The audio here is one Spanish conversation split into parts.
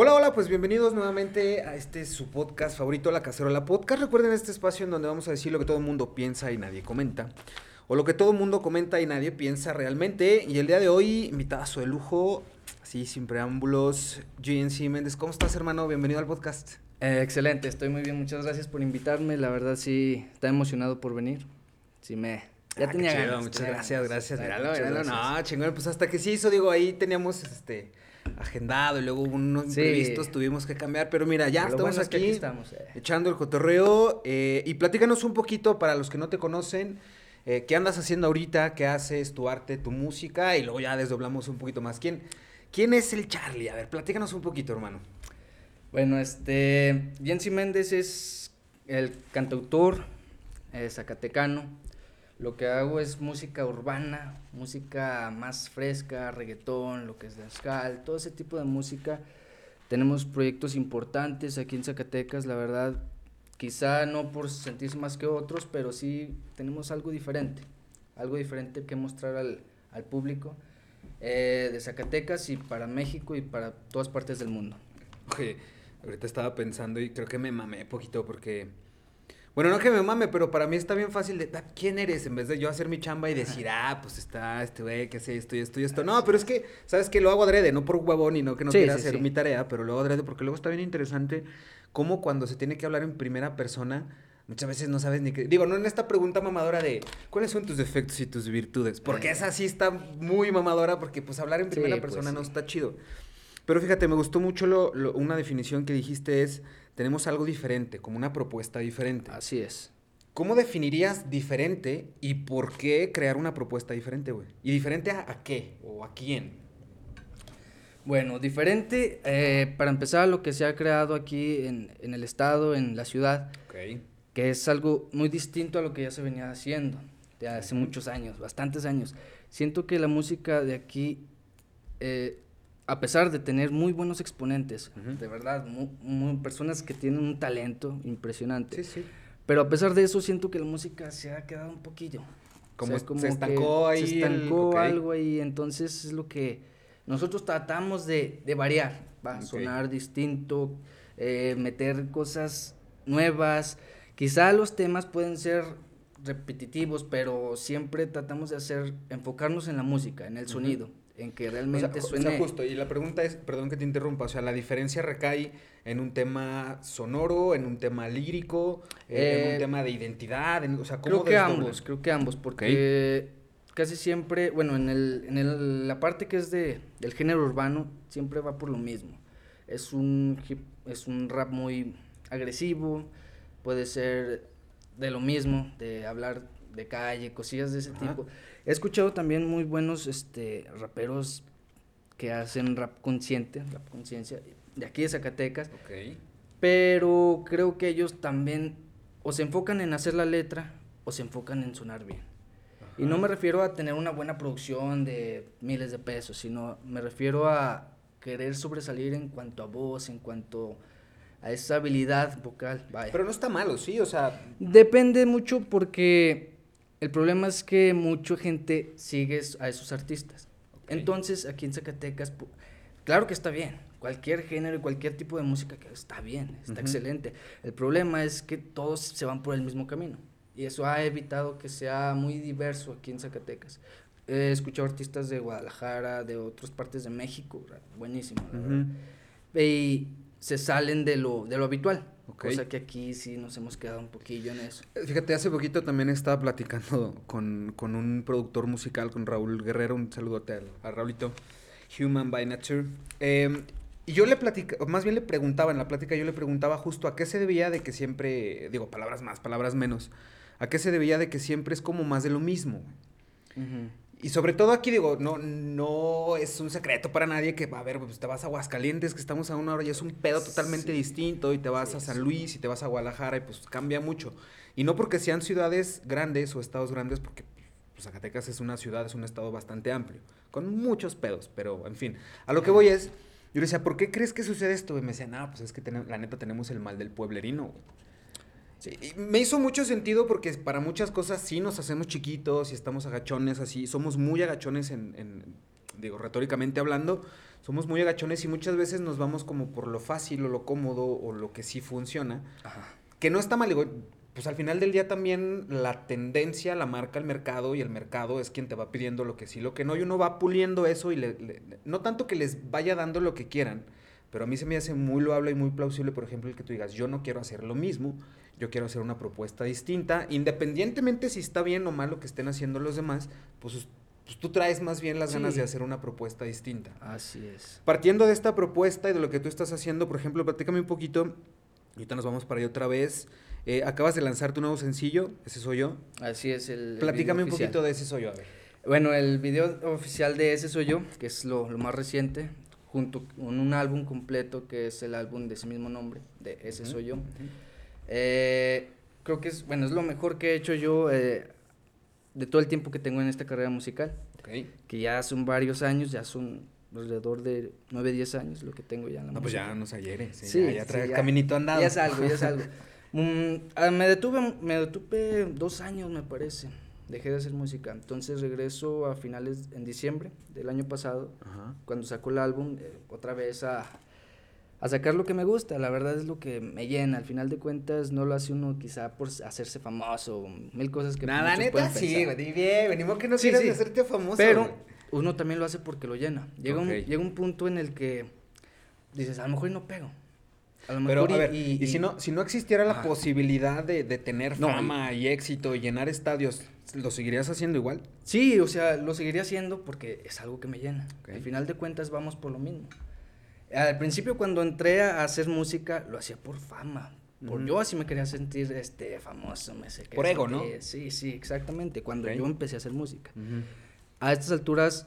Hola, hola, pues bienvenidos nuevamente a este su podcast favorito, La Cacerola Podcast. Recuerden este espacio en donde vamos a decir lo que todo el mundo piensa y nadie comenta. O lo que todo el mundo comenta y nadie piensa realmente. Y el día de hoy, invitadazo de lujo, así sin preámbulos, GNC Méndez. ¿Cómo estás, hermano? Bienvenido al podcast. Eh, excelente, estoy muy bien. Muchas gracias por invitarme. La verdad, sí, está emocionado por venir. Sí, me. Ya ah, tenía ganas. Muchas gracias, gracias. Míralo, míralo. No, chingón, pues hasta que sí hizo, digo, ahí teníamos este agendado y luego unos imprevistos tuvimos que cambiar, pero mira, ya estamos aquí, estamos, eh. echando el cotorreo eh, y platícanos un poquito para los que no te conocen, eh, qué andas haciendo ahorita, qué haces, tu arte, tu música y luego ya desdoblamos un poquito más. ¿Quién, quién es el Charlie? A ver, platícanos un poquito, hermano. Bueno, este, Jensi Méndez es el cantautor zacatecano, lo que hago es música urbana, música más fresca, reggaetón, lo que es dancehall, todo ese tipo de música. Tenemos proyectos importantes aquí en Zacatecas, la verdad, quizá no por sentirse más que otros, pero sí tenemos algo diferente, algo diferente que mostrar al, al público eh, de Zacatecas y para México y para todas partes del mundo. Oye, ahorita estaba pensando y creo que me mamé poquito porque bueno, no que me mame, pero para mí está bien fácil de, ah, ¿quién eres? En vez de yo hacer mi chamba y decir, ah, pues está este güey que hace esto y esto y esto. No, pero es que, ¿sabes que Lo hago adrede, no por huevón y no que no quiera hacer mi tarea, pero lo hago adrede porque luego está bien interesante cómo cuando se tiene que hablar en primera persona, muchas veces no sabes ni qué. Digo, no en esta pregunta mamadora de cuáles son tus defectos y tus virtudes. Porque eh. esa sí está muy mamadora porque pues hablar en primera pues persona no está chido. Pero fíjate, me gustó mucho lo, una definición que dijiste es tenemos algo diferente, como una propuesta diferente. Así es. ¿Cómo definirías diferente y por qué crear una propuesta diferente, güey? ¿Y diferente a, qué o a quién? Bueno, diferente, eh, para empezar, lo que se ha creado aquí en, el estado, en la ciudad, que es algo muy distinto a lo que ya se venía haciendo de hace muchos años, bastantes años. Siento que la música de aquí eh, a pesar de tener muy buenos exponentes, de verdad, personas que tienen un talento impresionante. Sí, sí. Pero a pesar de eso, siento que la música se ha quedado un poquillo. Como, se estancó ahí. Se estancó algo ahí, entonces es lo que nosotros tratamos de, variar, va sonar distinto, eh, meter cosas nuevas. Quizá los temas pueden ser repetitivos, pero siempre tratamos de hacer, enfocarnos en la música, en el sonido en que realmente suene... O sea, justo, y la pregunta es, perdón que te interrumpa, o sea, la diferencia recae en un tema sonoro, en un tema lírico, en un eh, tema de identidad, o sea, ¿cómo Creo que ambos, creo que ambos, porque casi siempre, bueno, en, el, en el, la parte que es de, del género urbano, siempre va por lo mismo. Es un, es un rap muy agresivo, puede ser de lo mismo, de hablar de calle, cosillas de ese tipo. He escuchado también muy buenos este, raperos que hacen rap consciente, rap conciencia, de aquí de Zacatecas. Pero creo que ellos también o se enfocan en hacer la letra o se enfocan en sonar bien. Y no me refiero a tener una buena producción de miles de pesos, sino me refiero a querer sobresalir en cuanto a voz, en cuanto a esa habilidad vocal. Pero no está malo, sí, o sea. Depende mucho porque el problema es que mucha gente sigue a esos artistas. Entonces, aquí en Zacatecas, claro que está bien. Cualquier género y cualquier tipo de música que está bien, está excelente. El problema es que todos se van por el mismo camino. Y eso ha evitado que sea muy diverso aquí en Zacatecas. He escuchado artistas de Guadalajara, de otras partes de México, buenísimo. Y se salen de lo, de lo habitual. Okay. Cosa que aquí sí nos hemos quedado un poquillo en eso. Eh, fíjate, hace poquito también estaba platicando con, un productor musical, con Raúl Guerrero, un saludote a, a Raulito, Human by Nature. Em, y yo le platicaba, más bien le preguntaba, en la plática yo le preguntaba justo a qué se debía de que siempre, digo, palabras más, palabras menos, a qué se debía de que siempre es como más de lo mismo. Y sobre todo aquí digo, no, no es un secreto para nadie que, a ver, pues te vas a Aguascalientes, que estamos a una hora y es un pedo totalmente distinto, y te vas a San Luis y te vas a Guadalajara y pues cambia mucho. Y no porque sean ciudades grandes o estados grandes, porque pues, Zacatecas es una ciudad, es un estado bastante amplio, con muchos pedos, pero en fin, a lo que voy es, yo le decía, ¿por qué crees que sucede esto? Y me decía, no, pues es que la neta tenemos el mal del pueblerino. Sí, me hizo mucho sentido porque para muchas cosas sí nos hacemos chiquitos y estamos agachones así, somos muy agachones en, digo, retóricamente hablando, somos muy agachones y muchas veces nos vamos como por lo fácil o lo cómodo o lo que sí funciona. Que no está mal, digo, pues al final del día también la tendencia la marca el mercado y el mercado es quien te va pidiendo lo que sí, lo que no, y uno va puliendo eso y le, no tanto que les vaya dando lo que quieran, pero a mí se me hace muy loable y muy plausible, por ejemplo, el que tú digas, yo no quiero hacer lo mismo, yo quiero hacer una propuesta distinta, independientemente si está bien o mal lo que estén haciendo los demás, pues, pues tú traes más bien las ganas de hacer una propuesta distinta. Así es. Partiendo de esta propuesta y de lo que tú estás haciendo, por ejemplo, platícame un poquito, ahorita nos vamos para allá otra vez. Eh, acabas de lanzar tu nuevo sencillo, ese soy yo. Así es, el. Platícame un poquito de ese soy yo, a ver. Bueno, el video oficial de ese soy yo, que es lo, lo más reciente, junto con un álbum completo que es el álbum de ese mismo nombre, de Ese Soy Yo. Eh, creo que es, bueno, es lo mejor que he hecho yo eh, de todo el tiempo que tengo en esta carrera musical. Que ya son varios años, ya son alrededor de 9, 10 años lo que tengo ya en la No, pues ya nos ayeres. Sí, ya, trae caminito andado. Ya es algo, ya es algo. Mm, ah, me detuve, me detuve dos años, me parece dejé de hacer música. Entonces regreso a finales, en diciembre del año pasado, cuando saco el álbum, eh, otra vez a, a sacar lo que me gusta. La verdad es lo que me llena. Al final de cuentas, no lo hace uno quizá por hacerse famoso, mil cosas que Nada, neta, sí, güey, bien, venimos que no sí, quieres hacerte famoso. Pero uno también lo hace porque lo llena. Llega, un, llega un punto en el que dices, a lo mejor no pego. Pero, a ver, y, si, no, si no existiera la posibilidad de, tener fama y éxito y llenar estadios, ¿lo seguirías haciendo igual? Sí, o sea, lo seguiría haciendo porque es algo que me llena. Al final de cuentas vamos por lo mismo. Al principio cuando entré a hacer música, lo hacía por fama. Por yo así me quería sentir este famoso, me sé Por ego, ¿no? Sí, sí, exactamente. Cuando yo empecé a hacer música. A estas alturas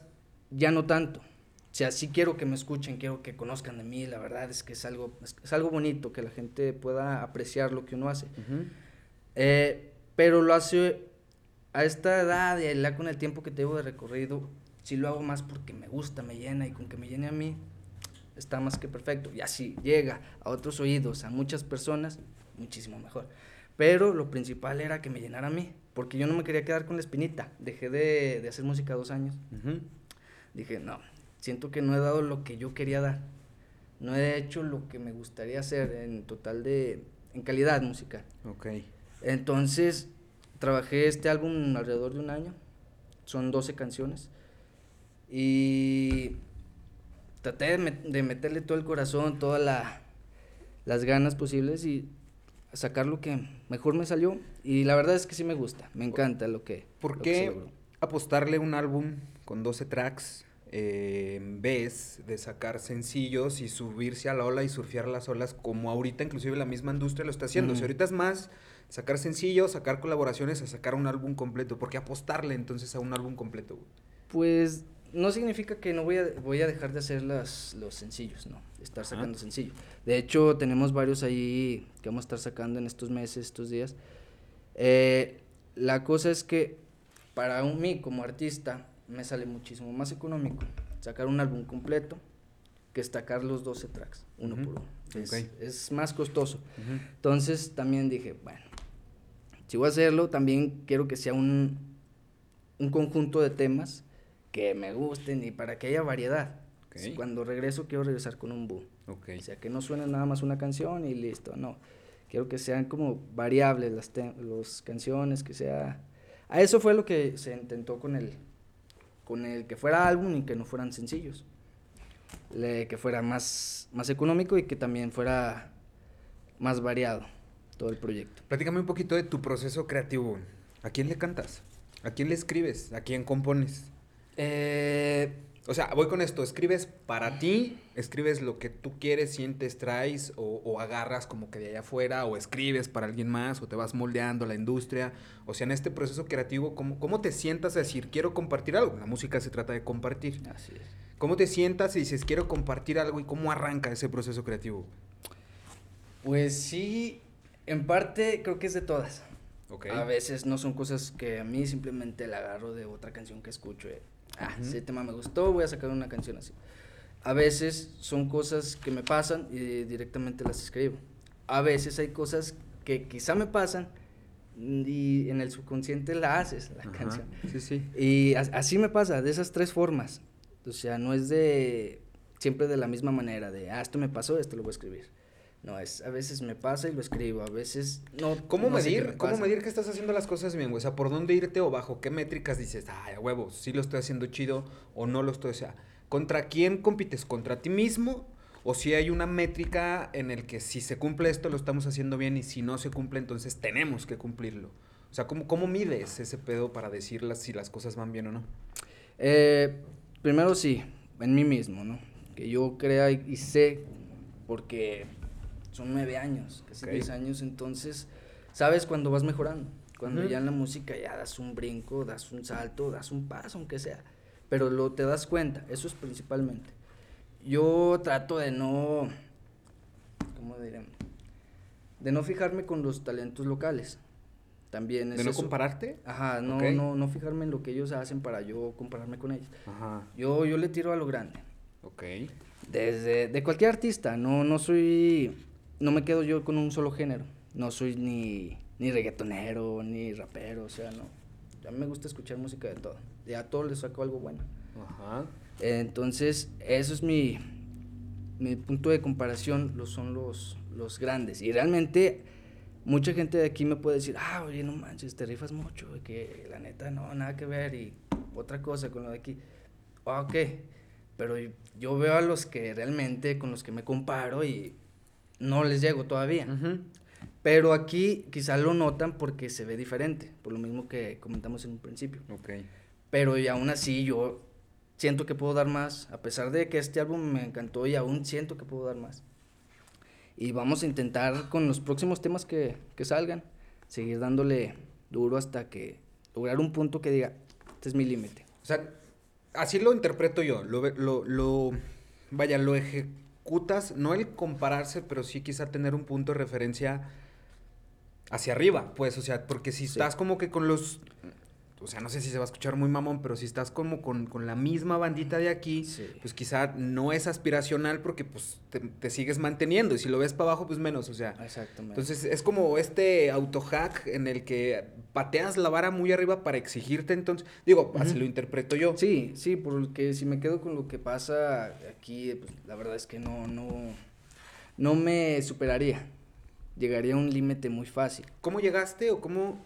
ya no tanto o sea, sí quiero que me escuchen, quiero que conozcan de mí, la verdad es que es algo, es, algo bonito, que la gente pueda apreciar lo que uno hace. Eh, pero lo hace a esta edad y con el tiempo que tengo de recorrido, sí lo hago más porque me gusta, me llena y con que me llene a mí, está más que perfecto. Y así llega a otros oídos, a muchas personas, muchísimo mejor. Pero lo principal era que me llenara a mí, porque yo no me quería quedar con la espinita. Dejé de, de hacer música dos años. Dije, no, siento que no he dado lo que yo quería dar. No he hecho lo que me gustaría hacer en total de, en calidad musical. Ok. Entonces, trabajé este álbum alrededor de un año. Son 12 canciones. Y traté de, meterle todo el corazón, todas las ganas posibles y sacar lo que mejor me salió. Y la verdad es que sí me gusta, me encanta lo que... ¿Por qué apostarle un álbum con 12 tracks eh, en vez de sacar sencillos y subirse a la ola y surfear las olas como ahorita inclusive la misma industria lo está haciendo. Si ahorita es más sacar sencillos, sacar colaboraciones a sacar un álbum completo. ¿Por qué apostarle entonces a un álbum completo? Pues no significa que no voy a, voy a dejar de hacer las, los sencillos, ¿no? Estar sacando sencillos. De hecho, tenemos varios ahí que vamos a estar sacando en estos meses, estos días. Eh, la cosa es que para mí como artista, me sale muchísimo más económico sacar un álbum completo que sacar los 12 tracks, uno por uno. Es, más costoso. Entonces también dije, bueno, si voy a hacerlo, también quiero que sea un, un conjunto de temas que me gusten y para que haya variedad. Cuando regreso quiero regresar con un boom. O sea, que no suene nada más una canción y listo, no. Quiero que sean como variables las, las canciones, que sea... A eso fue lo que se intentó con el, con el que fuera álbum y que no fueran sencillos. que fuera más, más económico y que también fuera más variado todo el proyecto. Platícame un poquito de tu proceso creativo. ¿A quién le cantas? ¿A quién le escribes? ¿A quién compones? Eh, o sea, voy con esto, escribes para ti, escribes lo que tú quieres, sientes, traes, o, agarras como que de allá afuera, o escribes para alguien más, o te vas moldeando la industria. O sea, en este proceso creativo, ¿cómo, cómo te sientas a decir, quiero compartir algo? La música se trata de compartir. Así es. ¿Cómo te sientas y dices, quiero compartir algo y cómo arranca ese proceso creativo? Pues sí, en parte creo que es de todas. A veces no son cosas que a mí simplemente la agarro de otra canción que escucho. Eh ah, ese tema me gustó, voy a sacar una canción así. A veces son cosas que me pasan y directamente las escribo. A veces hay cosas que quizá me pasan y en el subconsciente la haces, la canción. Sí, sí. Y así me pasa, de esas tres formas. O sea, no es de siempre de la misma manera, de, ah, esto me pasó, esto lo voy a escribir. No, es, a veces me pasa y lo escribo, a veces no. ¿Cómo no medir? me ¿Cómo medir que estás haciendo las cosas bien, güey? O sea, ¿por dónde irte o bajo qué métricas dices, ay, a huevo, sí lo estoy haciendo chido o no lo estoy? O sea, ¿contra quién compites? ¿Contra ti mismo? O si hay una métrica en el que si se cumple esto lo estamos haciendo bien y si no se cumple entonces tenemos que cumplirlo. O sea, ¿cómo, cómo mides ese pedo para decir las- si las cosas van bien o no? Eh, primero sí, en mí mismo, ¿no? Que yo crea y, y sé, porque son nueve años, casi diez años, entonces sabes cuando vas mejorando. Cuando ya en la música ya das un brinco, das un salto, das un paso, aunque sea. Pero lo te das cuenta, eso es principalmente. Yo trato de no, ¿cómo diré? De no fijarme con los talentos locales. También es ¿De no eso. compararte? Ajá, no, no, no fijarme en lo que ellos hacen para yo compararme con ellos. Ajá, Yo, yo le tiro a lo grande. ok. Desde de cualquier artista, no, no soy, no me quedo yo con un solo género. No soy ni, ni reggaetonero, ni rapero, o sea, no. A mí me gusta escuchar música de todo. Y a todos les saco algo bueno. Ajá. Entonces, eso es mi, mi punto de comparación, lo son los, los grandes. Y realmente, mucha gente de aquí me puede decir, ah, oye, no manches, te rifas mucho, que la neta no, nada que ver, y otra cosa con lo de aquí. Ah, ok, pero yo veo a los que realmente, con los que me comparo y no les llego todavía. Pero aquí quizá lo notan porque se ve diferente, por lo mismo que comentamos en un principio. Ok. Pero y aún así yo siento que puedo dar más, a pesar de que este álbum me encantó y aún siento que puedo dar más. Y vamos a intentar con los próximos temas que, que salgan, seguir dándole duro hasta que lograr un punto que diga, este es mi límite. O sea, así lo interpreto yo. Lo, lo, lo- vaya, lo no el compararse, pero sí quizá tener un punto de referencia hacia arriba, pues, o sea, porque si Sí. estás como que con los, o sea, no sé si se va a escuchar muy mamón, pero si estás como con, con la misma bandita de aquí, Sí. pues quizá no es aspiracional porque pues te, te sigues manteniendo y si lo ves para abajo, pues menos, o sea. Exactamente. Entonces es como este autohack en el que pateas la vara muy arriba para exigirte, entonces, digo, así lo interpreto yo. Sí, sí, porque si me quedo con lo que pasa aquí, pues, la verdad es que no, no, no me superaría. Llegaría a un límite muy fácil. ¿Cómo llegaste o cómo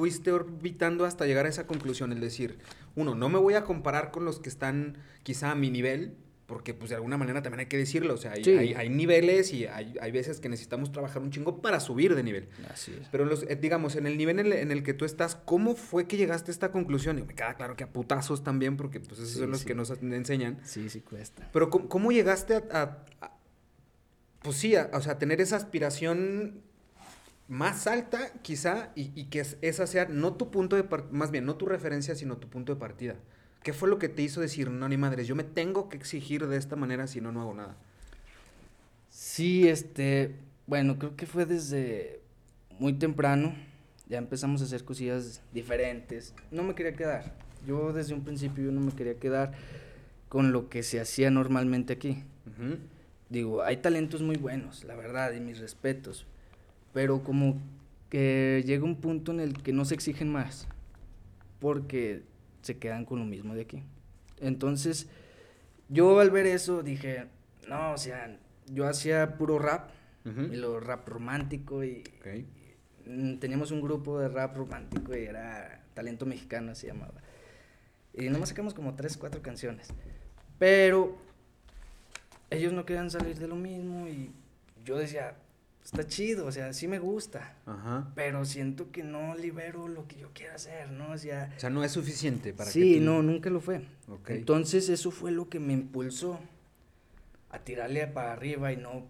fuiste orbitando hasta llegar a esa conclusión? Es decir, uno, no me voy a comparar con los que están quizá a mi nivel, porque pues de alguna manera también hay que decirlo, o sea, hay, Sí. hay, hay niveles y hay, hay veces que necesitamos trabajar un chingo para subir de nivel. Así es. Pero los, eh, digamos, en el nivel en el, en el que tú estás, ¿cómo fue que llegaste a esta conclusión? Y me queda claro que a putazos también, porque pues esos Sí, son los sí. que nos enseñan. Sí, sí cuesta. Pero ¿cómo, cómo llegaste a, a- a- pues sí, a, o sea, tener esa aspiración más alta, quizá, y, y que es- esa sea no tu punto de partida, más bien, no tu referencia, sino tu punto de partida? ¿Qué fue lo que te hizo decir, no, ni madres, yo me tengo que exigir de esta manera si no, no hago nada? Sí, este, bueno, creo que fue desde muy temprano. Ya empezamos a hacer cosillas diferentes. No me quería quedar. Yo desde un principio yo no me quería quedar con lo que se hacía normalmente aquí. Digo, hay talentos muy buenos, la verdad, y mis respetos. Pero como que llega un punto en el que no se exigen más. Porque se quedan con lo mismo de aquí. Entonces, yo al ver eso dije, no, o sea, yo hacía puro rap, Ujú. y lo rap romántico, y Ok. mm, teníamos un grupo de rap romántico y era Talento Mexicano se llamaba. Y nomás sacamos como tres, cuatro canciones. Pero ellos no querían salir de lo mismo y yo decía, está chido, o sea, sí me gusta, Ajá. pero siento que no libero lo que yo quiero hacer, ¿no? O sea, O sea, no es suficiente para sí, que tú- no, nunca lo fue. Ok. Entonces eso fue lo que me impulsó a tirarle para arriba y no,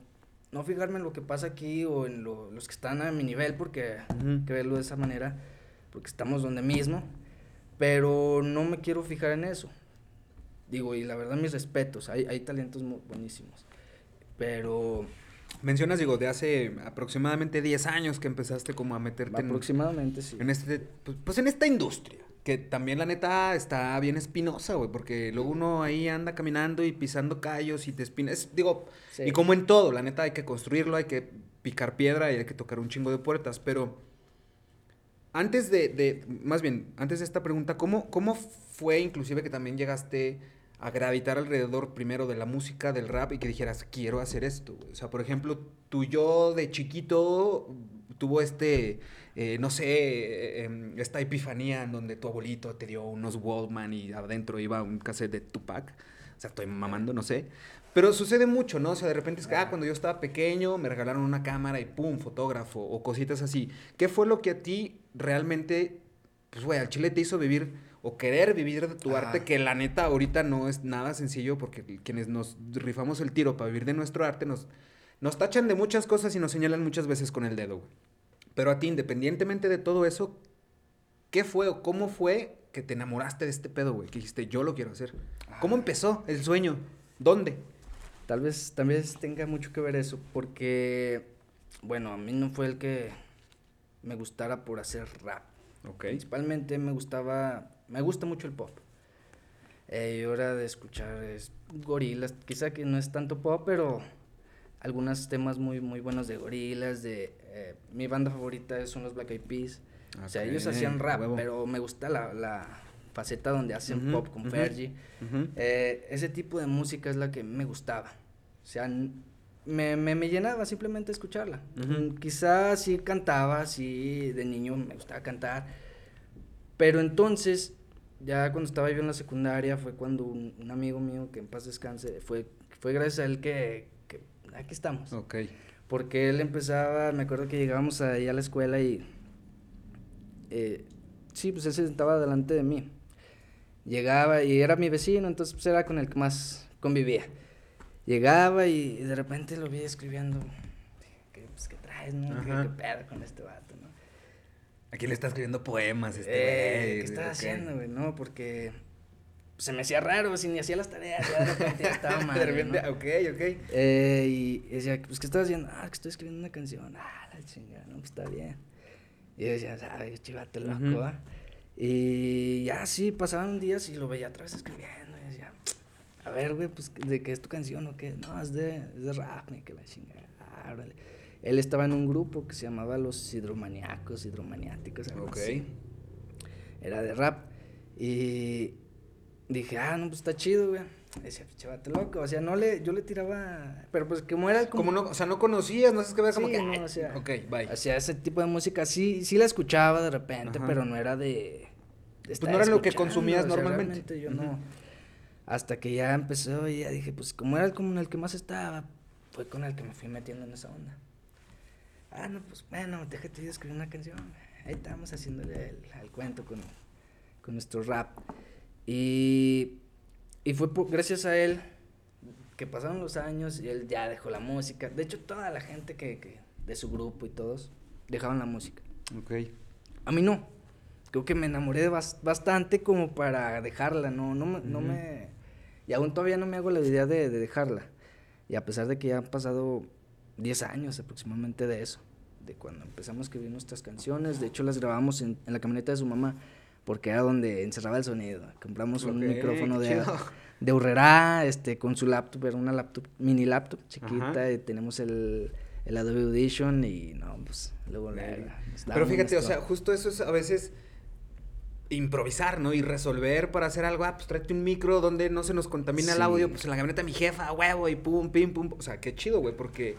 no fijarme en lo que pasa aquí o en lo- los que están a mi nivel, porque Ujú. hay que verlo de esa manera, porque estamos donde mismo, pero no me quiero fijar en eso. Digo, y la verdad mis respetos, hay, hay talentos buenísimos, pero Mencionas, digo, de hace aproximadamente 10 años que empezaste como a meterte en, aproximadamente sí. en este, pues, pues en esta industria. Que también la neta está bien espinosa, güey, porque luego uno ahí anda caminando y pisando callos y te espinas. Digo, Sí. y como en todo, la neta hay que construirlo, hay que picar piedra y hay que tocar un chingo de puertas. Pero antes de, de más bien, antes de esta pregunta, ¿cómo, ¿cómo fue inclusive que también llegaste a gravitar alrededor primero de la música, del rap y que dijeras, quiero hacer esto? O sea, por ejemplo, tú yo de chiquito tuvo este, eh, no sé, em, esta epifanía en donde tu abuelito te dio unos Wallman y adentro iba un cassette de Tupac. O sea, estoy mamando, no sé. Pero sucede mucho, ¿no? O sea, de repente es que, ah, cuando yo estaba pequeño me regalaron una cámara y pum, fotógrafo o cositas así. ¿Qué fue lo que a ti realmente, pues, güey, al chile te hizo vivir o querer vivir de tu arte, que la neta ahorita no es nada sencillo porque quienes nos rifamos el tiro para vivir de nuestro arte nos, nos tachan de muchas cosas y nos señalan muchas veces con el dedo, güey. Pero a ti, independientemente de todo eso, ¿qué fue o cómo fue que te enamoraste de este pedo, güey? Que dijiste, yo lo quiero hacer. ¿Cómo empezó el sueño? ¿Dónde? Tal vez también tenga mucho que ver eso, porque, bueno, a mí no fue el que me gustara por hacer rap. Principalmente me gustaba, me gusta mucho el pop. Eh, y hora de escuchar es gorilas, quizá que no es tanto pop, pero algunos temas muy, muy buenos de gorilas, de... Eh, mi banda favorita son los Black Eyed Peas. O sea, ellos hacían rap, pero me gusta la, la faceta donde hacen pop con Fergie. Eh, ese tipo de música es la que me gustaba. O sea, me, me, me llenaba simplemente escucharla. Quizás sí cantaba, sí, de niño me gustaba cantar. Pero entonces, ya cuando estaba yo en la secundaria, fue cuando un, un amigo mío, que en paz descanse, fue, fue gracias a él que, que aquí estamos. Ok. Porque él empezaba, me acuerdo que llegábamos ahí a la escuela y... Eh, sí, pues él se sentaba delante de mí. Llegaba y era mi vecino, entonces pues era con el que más convivía. Llegaba y, de repente lo vi escribiendo. ¿Qué, pues, ¿qué traes, no? ¿Qué, ¿Qué, pedo con este vato, no? Aquí le está escribiendo poemas este eh, ¿Qué está haciendo, güey? No, porque se me hacía raro, si ni hacía las tareas, ya de repente ya estaba mal. de repente, ok, ok. Eh, y decía, pues, ¿qué estás haciendo? Ah, que estoy escribiendo una canción. Ah, la chingada, no, pues está bien. Y yo decía, sabes, chivate loco, Y ya sí, pasaban días y lo veía otra vez escribiendo. Y decía, a ver, güey, pues, ¿de qué es tu canción o qué? No, es de, es de rap, que la chingada. Ah, órale. Él estaba en un grupo que se llamaba Los Hidromaniacos, Hidromaniáticos, algo ok. Era de rap. Y dije, ah, no, pues está chido, güey. Decía, chavate loco, o sea, no le, yo le tiraba, pero pues como era como... no, o sea, no conocías, no sé qué ver, como que... no, o sea, ok, bye. O sea, ese tipo de música sí, sí la escuchaba de repente, pero no era de... pues no era lo que consumías normalmente. yo no. Hasta que ya empezó y ya dije, pues como era el, como el que más estaba, fue con el que me fui metiendo en esa onda. Ah, no, pues bueno, déjate de escribir una canción. Ahí estamos haciéndole el, el cuento con, con nuestro rap. Y, y fue gracias a él que pasaron los años y él ya dejó la música. De hecho, toda la gente que, que de su grupo y todos dejaban la música. Ok. A mí no. Creo que me enamoré bastante como para dejarla, no, no, me, no me... Y aún todavía no me hago la idea de, de, dejarla. Y a pesar de que ya han pasado 10 años aproximadamente de eso, de cuando empezamos a escribir nuestras canciones, de hecho las grabamos en, en la camioneta de su mamá porque era donde encerraba el sonido. Compramos un micrófono de, de Urrera, este, con su laptop, era una laptop, mini laptop chiquita, y tenemos el, el Adobe Audition y no, pues luego Pero fíjate, o sea, justo eso es a veces improvisar, ¿no? Y resolver para hacer algo, ah, pues tráete un micro donde no se nos contamina el audio, pues en la camioneta de mi jefa, huevo, y pum, pim, pum. O sea, qué chido, güey, porque,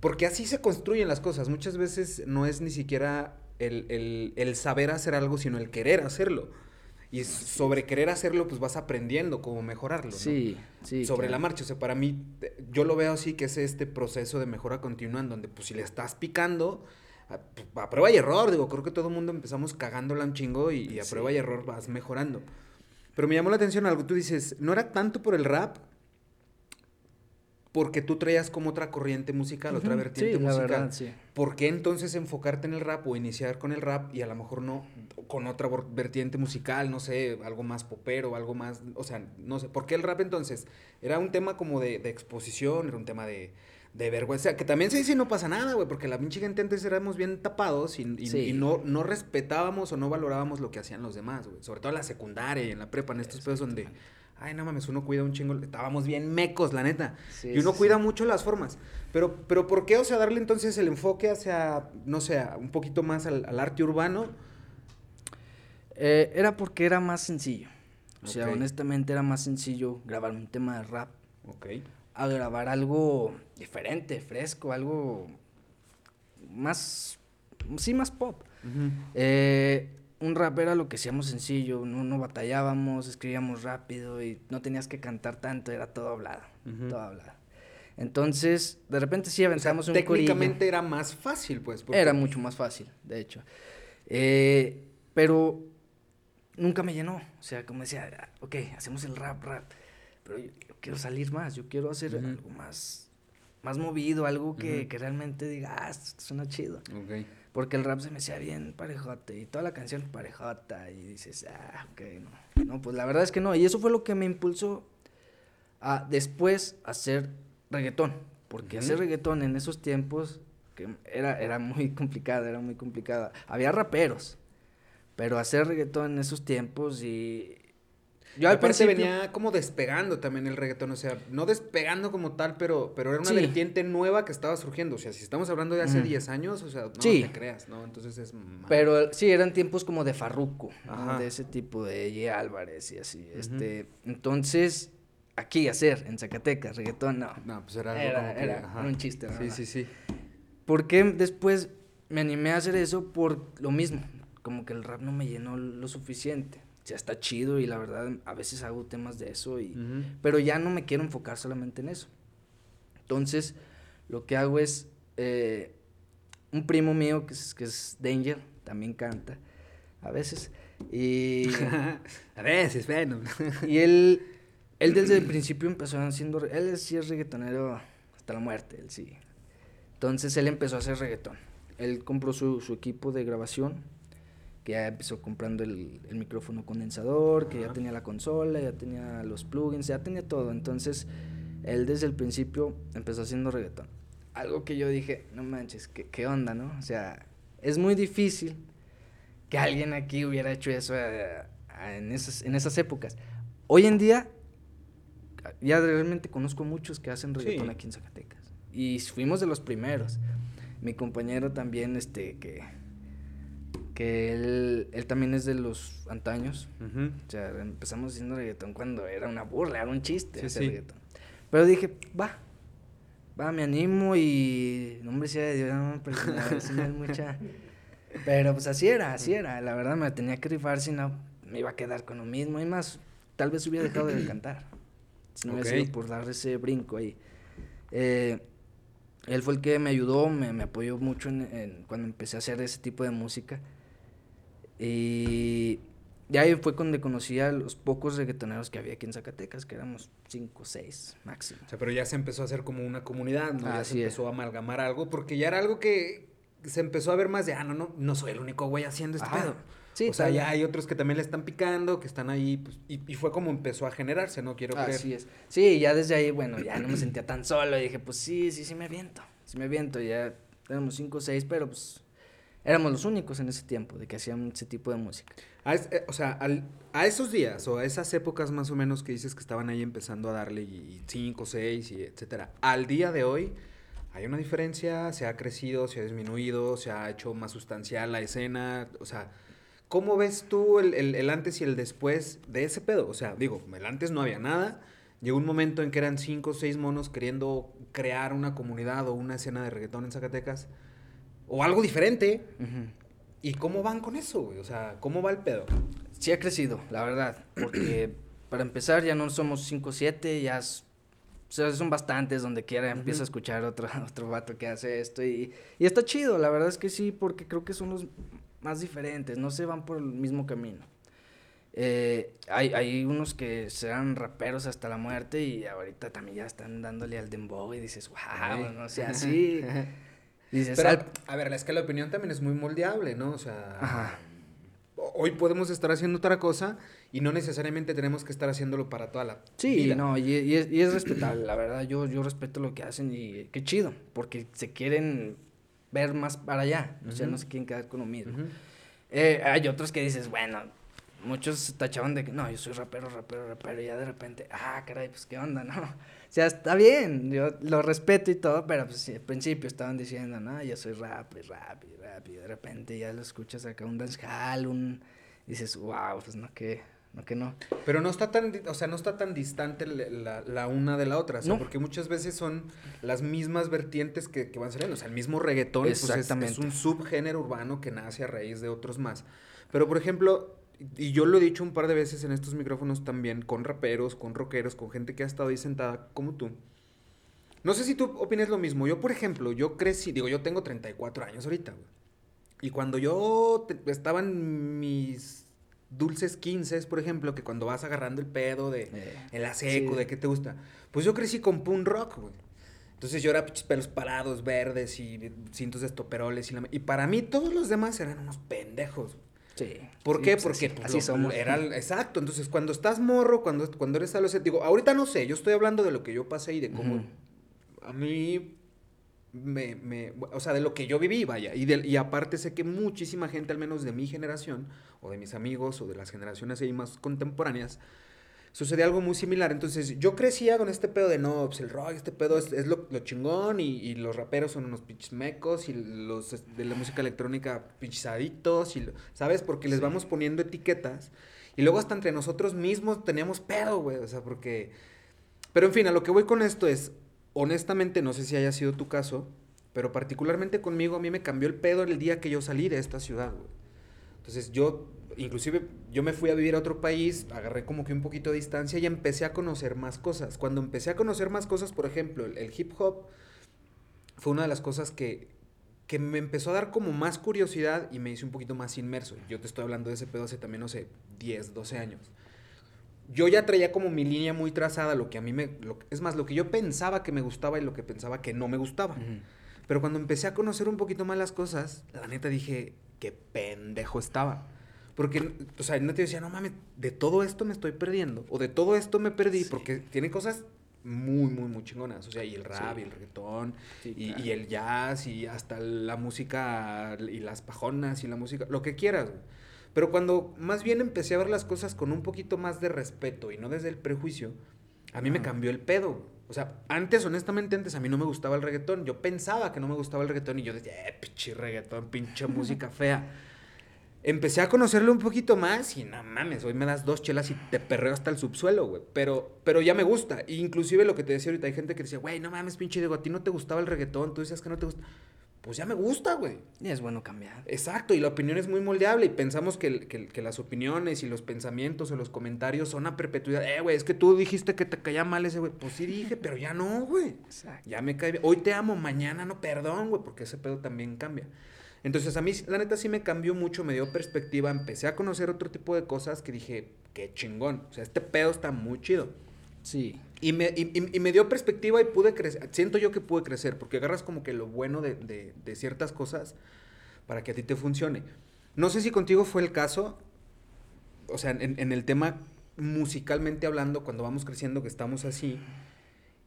porque así se construyen las cosas. Muchas veces no es ni siquiera el, saber hacer algo, sino el querer hacerlo. Y sobre querer hacerlo, pues vas aprendiendo cómo mejorarlo. Sí, sí. Sobre la marcha. O sea, para mí, yo lo veo así que es este proceso de mejora continua en donde, pues, si le estás picando, a, prueba y error, digo, creo que todo el mundo empezamos cagándola un chingo y, a prueba y error vas mejorando. Pero me llamó la atención algo, tú dices, no era tanto por el rap, porque tú traías como otra corriente musical, otra vertiente musical. La verdad, sí. ¿Por qué entonces enfocarte en el rap o iniciar con el rap y a lo mejor no con otra vertiente musical, no sé, algo más popero, algo más, o sea, no sé, ¿por qué el rap entonces? Era un tema como de, exposición, era un tema de, de vergüenza, que también se dice no pasa nada, güey, porque la pinche gente antes éramos bien tapados y, y, no, no respetábamos o no valorábamos lo que hacían los demás, güey, sobre todo en la secundaria y en la prepa, en estos pedos donde ay, no mames, uno cuida un chingo, estábamos bien mecos, la neta. y uno cuida mucho las formas. Pero, pero ¿por qué? O sea, darle entonces el enfoque hacia, no sé, un poquito más al, arte urbano. Eh, era porque era más sencillo. O sea, honestamente era más sencillo grabar un tema de rap. Ok. A grabar algo diferente, fresco, algo más, sí, más pop. eh, un rap era lo que hacíamos sencillo, no, no batallábamos, escribíamos rápido y no tenías que cantar tanto, era todo hablado, todo hablado. Entonces, de repente sí aventamos un un Técnicamente era más fácil, pues. Era mucho más fácil, de hecho. Eh, pero nunca me llenó. O sea, como decía, ok, hacemos el rap, rap. Pero yo, quiero salir más, yo quiero hacer algo más, más movido, algo que, que realmente diga, ah, esto suena chido. Okay. Porque el rap se me hacía bien parejote y toda la canción parejota y dices, ah, ok, no. No, pues la verdad es que no. Y eso fue lo que me impulsó a después hacer reggaetón. Porque hacer reggaetón en esos tiempos que era, era muy complicado, era muy complicado. Había raperos, pero hacer reggaetón en esos tiempos y yo al principio venía como despegando también el reggaetón, o sea, no despegando como tal, pero, pero era una vertiente nueva que estaba surgiendo. O sea, si estamos hablando de hace 10 años, o sea, no te creas, ¿no? Entonces es. Pero sí, eran tiempos como de Farruco, de ese tipo de Ye Álvarez y así. Este, entonces, aquí hacer, en Zacatecas, reggaetón, no. No, pues era algo como que, era un chiste, Sí, sí, sí. ¿Por qué después me animé a hacer eso? Por lo mismo, como que el rap no me llenó lo suficiente ya está chido y la verdad a veces hago temas de eso y pero ya no me quiero enfocar solamente en eso. Entonces lo que hago es eh, un primo mío que es, que es Danger también canta a veces y a veces bueno. y él él desde el principio empezó haciendo él sí es reggaetonero hasta la muerte él sí entonces él empezó a hacer reggaetón. Él compró su, su equipo de grabación que ya empezó comprando el, micrófono condensador, que ya tenía la consola, ya tenía los plugins, ya tenía todo. Entonces, él desde el principio empezó haciendo reggaetón. Algo que yo dije, no manches, ¿qué, qué onda, no? O sea, es muy difícil que alguien aquí hubiera hecho eso eh, en, esas, en esas épocas. Hoy en día, ya realmente conozco muchos que hacen reggaetón aquí en Zacatecas. Y fuimos de los primeros. Mi compañero también, este, que que él, él también es de los antaños. O sea, empezamos haciendo reggaetón cuando era una burla, era un chiste hacer reggaetón. Pero dije, va, va, me animo y, nombre sea de Dios, no, pero no mucha... Pero pues así era, así era. La verdad me tenía que rifar, si no me iba a quedar con lo mismo. Y más, tal vez hubiera dejado de cantar. Si no hubiera sido por dar ese brinco ahí. Eh, él fue el que me ayudó, me, me apoyó mucho en, cuando empecé a hacer ese tipo de música. Y ya ahí fue cuando conocí a los pocos reggaetoneros que había aquí en Zacatecas, que éramos cinco o seis máximo. O sea, pero ya se empezó a hacer como una comunidad, ¿no? ya se empezó a amalgamar algo, porque ya era algo que se empezó a ver más de, ah, no, no, no soy el único güey haciendo este pedo. Sí, o sea, ya hay otros que también le están picando, que están ahí, pues, y, y, fue como empezó a generarse, ¿no? Quiero creer. Así es. Sí, ya desde ahí, bueno, ya no me sentía tan solo, y dije, pues sí, sí, sí me aviento, sí me aviento, ya tenemos cinco o seis, pero pues éramos los únicos en ese tiempo de que hacían ese tipo de música. Eh, o sea, a esos días o a esas épocas más o menos que dices que estaban ahí empezando a darle y cinco, seis y etcétera, al día de hoy hay una diferencia, se ha crecido, se ha disminuido, se ha hecho más sustancial la escena, o sea, ¿cómo ves tú el, el antes y el después de ese pedo? O sea, digo, el antes no había nada, llegó un momento en que eran cinco o seis monos queriendo crear una comunidad o una escena de reggaetón en Zacatecas o algo diferente. ¿Y cómo van con eso, güey? O sea, ¿cómo va el pedo? Sí ha crecido, la verdad. Porque para empezar ya no somos 5 o 7, ya son bastantes donde quiera empieza a escuchar otro, otro vato que hace esto. Y, y está chido, la verdad es que sí, porque creo que son los más diferentes, no se van por el mismo camino. Eh, hay, hay unos que serán raperos hasta la muerte y ahorita también ya están dándole al dembow y dices, wow, no sé, así. Pero, a ver, la escala de opinión también es muy moldeable, ¿no? O sea, hoy podemos estar haciendo otra cosa y no necesariamente tenemos que estar haciéndolo para toda la sí, no, y, es, respetable, la verdad, yo, yo respeto lo que hacen y qué chido, porque se quieren ver más para allá, o sea, no se quieren quedar con lo mismo. Eh, hay otros que dices, bueno, muchos tachaban de que, no, yo soy rapero, rapero, rapero, y ya de repente, ah, caray, pues qué onda, ¿no? Sea, está bien, yo lo respeto y todo, pero pues al principio estaban diciendo, no, yo soy rap y rap y rap, y de repente ya lo escuchas acá un dancehall, un, dices, wow, pues no, qué, ¿no que no? Pero no está tan, o sea, no está tan distante la, la una de la otra, ¿sí? porque muchas veces son las mismas vertientes que, que van saliendo, o sea, el mismo reggaetón pues es, es, un subgénero urbano que nace a raíz de otros más. Pero, por ejemplo, y yo lo he dicho un par de veces en estos micrófonos también, con raperos, con rockeros, con gente que ha estado ahí sentada como tú. No sé si tú opinas lo mismo. Yo, por ejemplo, yo crecí, digo, yo tengo 34 años ahorita, Y cuando yo estaba en mis dulces 15, por ejemplo, que cuando vas agarrando el pedo de eh, el seco, de qué te gusta, pues yo crecí con punk rock, güey. Entonces yo era pelos parados, verdes y cintos de estoperoles. Y, y para mí todos los demás eran unos pendejos. Sí. ¿Por qué? Pues, Porque pues, así, somos. Era, exacto. Entonces, cuando estás morro, cuando, cuando eres adolescente, digo, ahorita no sé, yo estoy hablando de lo que yo pasé y de cómo a mí me, me, o sea, de lo que yo viví, vaya. Y, y aparte sé que muchísima gente, al menos de mi generación, o de mis amigos, o de las generaciones ahí más contemporáneas, sucedía algo muy similar. Entonces, yo crecía con este pedo de no, pues el rock, este pedo es, es lo, lo, chingón, y, y, los raperos son unos pinches mecos, y los de la música electrónica pinches y, ¿sabes? Porque les vamos poniendo etiquetas, y luego hasta entre nosotros mismos teníamos pedo, güey, o sea, porque... Pero en fin, a lo que voy con esto es, honestamente, no sé si haya sido tu caso, pero particularmente conmigo, a mí me cambió el pedo el día que yo salí de esta ciudad, güey. Entonces yo, inclusive, yo me fui a vivir a otro país, agarré como que un poquito de distancia y empecé a conocer más cosas. Cuando empecé a conocer más cosas, por ejemplo, el, hip hop fue una de las cosas que, que me empezó a dar como más curiosidad y me hice un poquito más inmerso. Yo te estoy hablando de ese pedo hace también, no sé, 10, 12 años yo ya traía como mi línea muy trazada, lo que a mí me... es más, lo que yo pensaba que me gustaba y lo que pensaba que no me gustaba. Pero cuando empecé a conocer un poquito más las cosas, la neta dije, qué pendejo estaba. Porque, o sea, no te decía, no mames, de todo esto me estoy perdiendo. O de todo esto me perdí, porque tiene cosas muy, muy, muy chingonas. O sea, y el rap, y el reggaetón, y, y, el jazz, y hasta la música, y las pajonas, y la música, lo que quieras. Pero cuando más bien empecé a ver las cosas con un poquito más de respeto y no desde el prejuicio, a mí me cambió el pedo. O sea, antes, honestamente, antes a mí no me gustaba el reggaetón. Yo pensaba que no me gustaba el reggaetón y yo decía, eh, pinche reggaetón, pinche música fea. Empecé a conocerlo un poquito más y no mames, hoy me das dos chelas y te perreo hasta el subsuelo, güey. Pero, pero ya me gusta. inclusive lo que te decía ahorita, hay gente que decía, güey, no mames, pinche digo, a ti no te gustaba el reggaetón, tú decías que no te gusta pues ya me gusta, güey. Y es bueno cambiar. Exacto, y la opinión es muy moldeable y pensamos que, que, las opiniones y los pensamientos o los comentarios son a perpetuidad. Eh, güey, es que tú dijiste que te caía mal ese güey. Pues sí dije, pero ya no, güey. Exacto. Ya me cae bien. Hoy te amo, mañana no, perdón, güey, porque ese pedo también cambia. Entonces a mí, la neta, sí me cambió mucho, me dio perspectiva, empecé a conocer otro tipo de cosas que dije, qué chingón. O sea, este pedo está muy chido. Sí. Y me, y, me dio perspectiva y pude crecer. Siento yo que pude crecer, porque agarras como que lo bueno de, de, ciertas cosas para que a ti te funcione. No sé si contigo fue el caso, o sea, en, en, el tema musicalmente hablando, cuando vamos creciendo, que estamos así,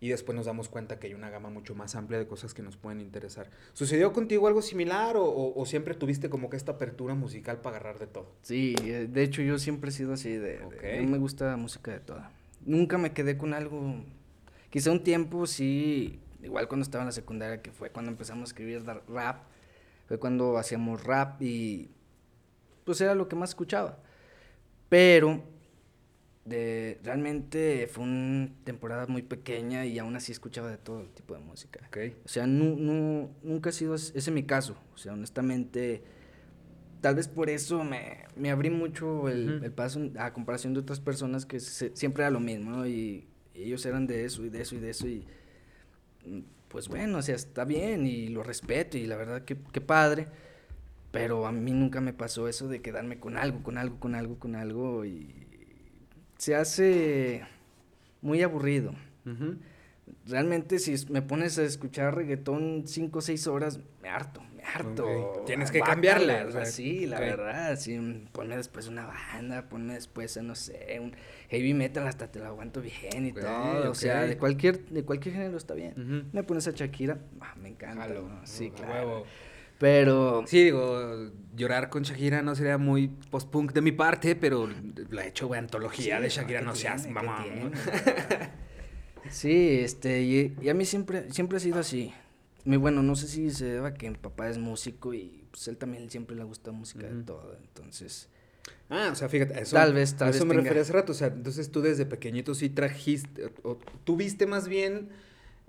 y después nos damos cuenta que hay una gama mucho más amplia de cosas que nos pueden interesar. ¿Sucedió contigo algo similar o, o, siempre tuviste como que esta apertura musical para agarrar de todo? Sí, eh, de hecho yo siempre he sido así, de, de me gusta la música de toda nunca me quedé con algo. Quizá un tiempo sí, igual cuando estaba en la secundaria, que fue cuando empezamos a escribir rap, fue cuando hacíamos rap y pues era lo que más escuchaba. Pero de, realmente fue una temporada muy pequeña y aún así escuchaba de todo tipo de música. O sea, no, nunca ha sido ese mi caso. O sea, honestamente tal vez por eso me, me abrí mucho el, el, paso a comparación de otras personas que siempre era lo mismo, ¿no? Y, ellos eran de eso y de eso y de eso y mm, pues bueno, o sea, está bien y lo respeto y la verdad que, que padre, pero a mí nunca me pasó eso de quedarme con algo, con algo, con algo, con algo y se hace muy aburrido. Realmente si me pones a escuchar reggaetón cinco o seis horas, me harto harto. Tienes que cambiarle. Sí, la verdad. Sí, ponme después una banda, ponme después, no sé, un heavy metal hasta te lo aguanto bien y todo. O sea, de cualquier, de cualquier género está bien. Me pones a Shakira, ah, me encanta. Sí, claro. Pero. Sí, digo, llorar con Shakira no sería muy post-punk de mi parte, pero lo he hecho, güey, antología de Shakira, no seas mamá. Sí, este, y, y, a mí siempre, siempre ha sido así. Muy bueno, no sé si se deba que mi papá es músico y pues él también siempre le gusta música de todo. Entonces, Ah, o sea, fíjate, eso, Tal vez, tal a eso vez me tenga. refería hace rato. O sea, entonces tú desde pequeñito sí trajiste, o, tuviste más bien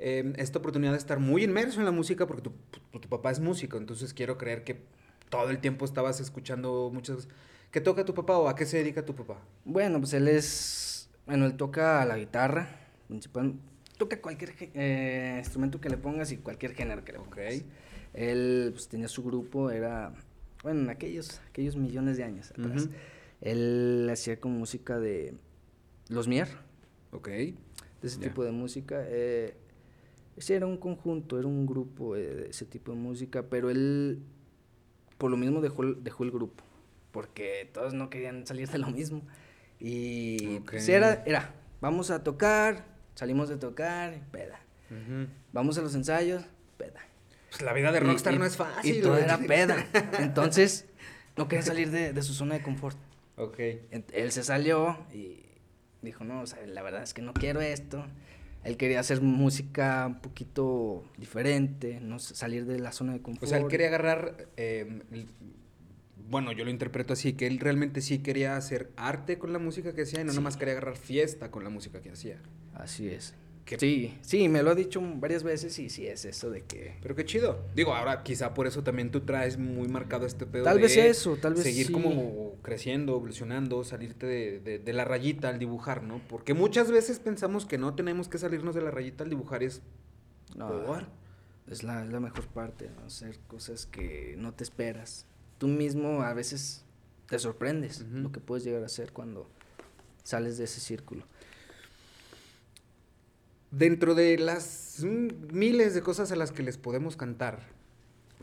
eh, esta oportunidad de estar muy inmerso en la música porque tu, tu- tu papá es músico. Entonces quiero creer que todo el tiempo estabas escuchando muchas cosas. ¿Qué toca tu papá o a qué se dedica tu papá? Bueno, pues él es, bueno, él toca la guitarra, principal, toca cualquier eh, instrumento que le pongas y cualquier género que le pongas. Ok. Él pues, tenía su grupo, era, bueno, en aquellos, aquellos millones de años atrás. Ujú. Él hacía como música de Los Mier, Ok. de ese tipo de música. eh, ese era un conjunto, era un grupo eh, de ese tipo de música, pero él por lo mismo dejó, el- dejó el grupo, porque todos no querían salir de lo mismo. Y pues, Ok. era, era, vamos a tocar, salimos de tocar, peda. Vamos a los ensayos, peda. Pues la vida de rockstar y- no es fácil. Y todo era peda. Entonces, no quería salir de, de su zona de confort. Ok. Él se salió y dijo, no, o sea, la verdad es que no quiero esto. Él quería hacer música un poquito diferente, no sé, salir de la zona de confort. O sea, él quería agarrar, eh, el- bueno, yo lo interpreto así, que él realmente sí quería hacer arte con la música que hacía y no Sí. nomás quería agarrar fiesta con la música que hacía. Así es. Sí, sí, me lo ha dicho varias veces y sí es eso de que... Pero qué chido. Digo, ahora quizá por eso también tú traes muy marcado este pedo Tal de vez eso, tal vez seguir sí. como creciendo, evolucionando, salirte de, de- de la rayita al dibujar, ¿no? Porque muchas veces pensamos que no tenemos que salirnos de la rayita al dibujar es No, es la, es la mejor parte, ¿no? hacer cosas que no te esperas. Tú mismo a veces te sorprendes lo que puedes llegar a hacer cuando sales de ese círculo. Dentro de las miles de cosas a las que les podemos cantar,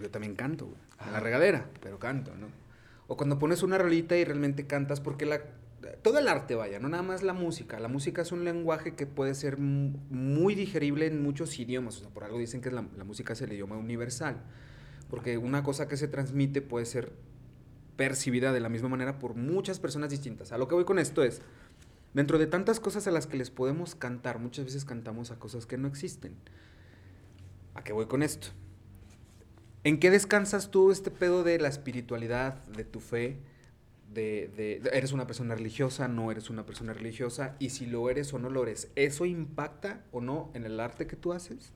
yo también canto, güey, en la regadera, pero canto, ¿no? O cuando pones una rolita y realmente cantas, porque la, todo el arte, vaya, no nada más la música. La música es un lenguaje que puede ser muy digerible en muchos idiomas. O sea, por algo dicen que la, la música es el idioma universal. Porque una cosa que se transmite puede ser percibida de la misma manera por muchas personas distintas. A lo que voy con esto es, dentro de tantas cosas a las que les podemos cantar, muchas veces cantamos a cosas que no existen. ¿A qué voy con esto? ¿En qué descansas tú este pedo de la espiritualidad, de tu fe? De, de- de- ¿Eres una persona religiosa? ¿No eres una persona religiosa? Y si lo eres o no lo eres, ¿eso impacta o no en el arte que tú haces?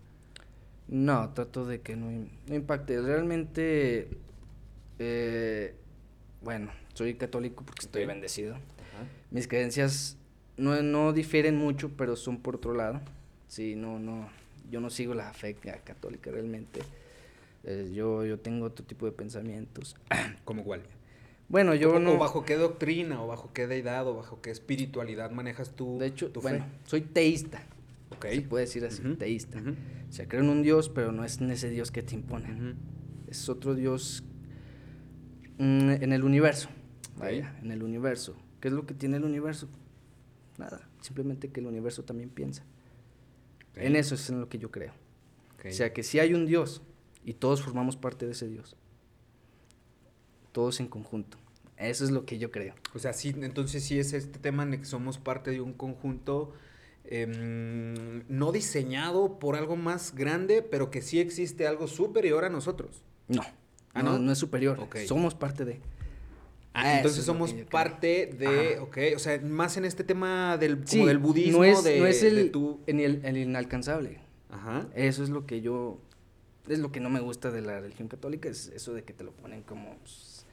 No, trato de que no, no impacte. Realmente, eh, bueno, soy católico porque estoy bendecido. Mis creencias no, no difieren mucho, pero son por otro lado. Sí, no, no, yo no sigo la fe ca- católica realmente. Eh, yo, yo tengo otro tipo de pensamientos. ¿Cómo cuál? Bueno, yo no... o bajo qué doctrina, o bajo qué deidad, o bajo qué espiritualidad manejas tú de hecho, tu bueno, fe? soy teísta. Ok. Se puede decir así, Ujú, teísta. ujú, O sea, creo en un Dios, pero no es en ese Dios que te impone. ujú. Es otro Dios mm, en el universo. Vaya, en el universo. ¿Qué es lo que tiene el universo? Nada. Simplemente que el universo también piensa. En eso es en lo que yo creo. O sea, que si hay un Dios y todos formamos parte de ese Dios. Todos en conjunto. Eso es lo que yo creo. O sea, sí, entonces sí es este tema en el que somos parte de un conjunto em, no diseñado por algo más grande, pero que sí existe algo superior a nosotros. No. Ah, no, ¿no? no es superior. Somos parte de. Ah, Eso entonces somos parte de, Ajá. ok, o sea, más en este tema del, como Sí, del budismo, no es, de, no es de el, tu- en el, el inalcanzable. Ajá. Eso es lo que yo, es lo que no me gusta de la religión católica, es eso de que te lo ponen como, pues,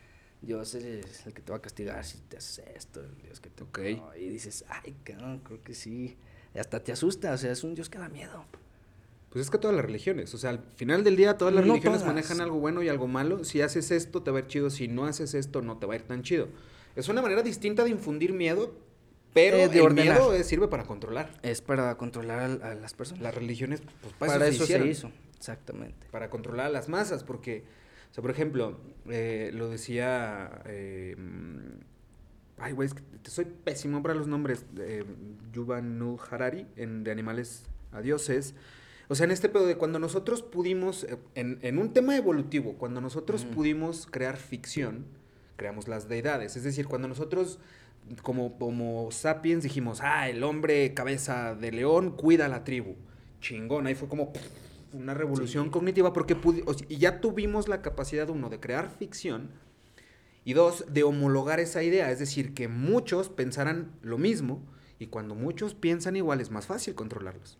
Dios es el que te va a castigar si te haces esto, el Dios que te... Ok. no, y dices, ay, cabrón, creo que sí, y hasta te asusta, o sea, es un Dios que da miedo. Pues es que todas las religiones, o sea, al final del día todas las No religiones todas. manejan algo bueno y algo malo. Si haces esto te va a ir chido, si no haces esto no te va a ir tan chido. Es una manera distinta de infundir miedo, pero Eh, de el ordenar. miedo eh, sirve para controlar. Es para controlar a, las personas. Las religiones, pues para, para eso, eso se, se hizo, exactamente. para controlar a las masas, porque, o sea, por ejemplo, eh, lo decía, eh, ay, güey, es que te- soy pésimo para los nombres, eh, Yuval Harari, en De Animales a Dioses, o sea, en este pedo de cuando nosotros pudimos, eh, en, en un tema evolutivo, cuando nosotros pudimos crear ficción, creamos las deidades. Es decir, cuando nosotros, como Homo sapiens, dijimos, ah, el hombre cabeza de león cuida a la tribu. Chingón, ahí fue como una revolución Sí. cognitiva porque o sea, y ya tuvimos la capacidad, uno, de crear ficción Y dos, de homologar esa idea, es decir, que muchos pensaran lo mismo y cuando muchos piensan igual es más fácil controlarlos.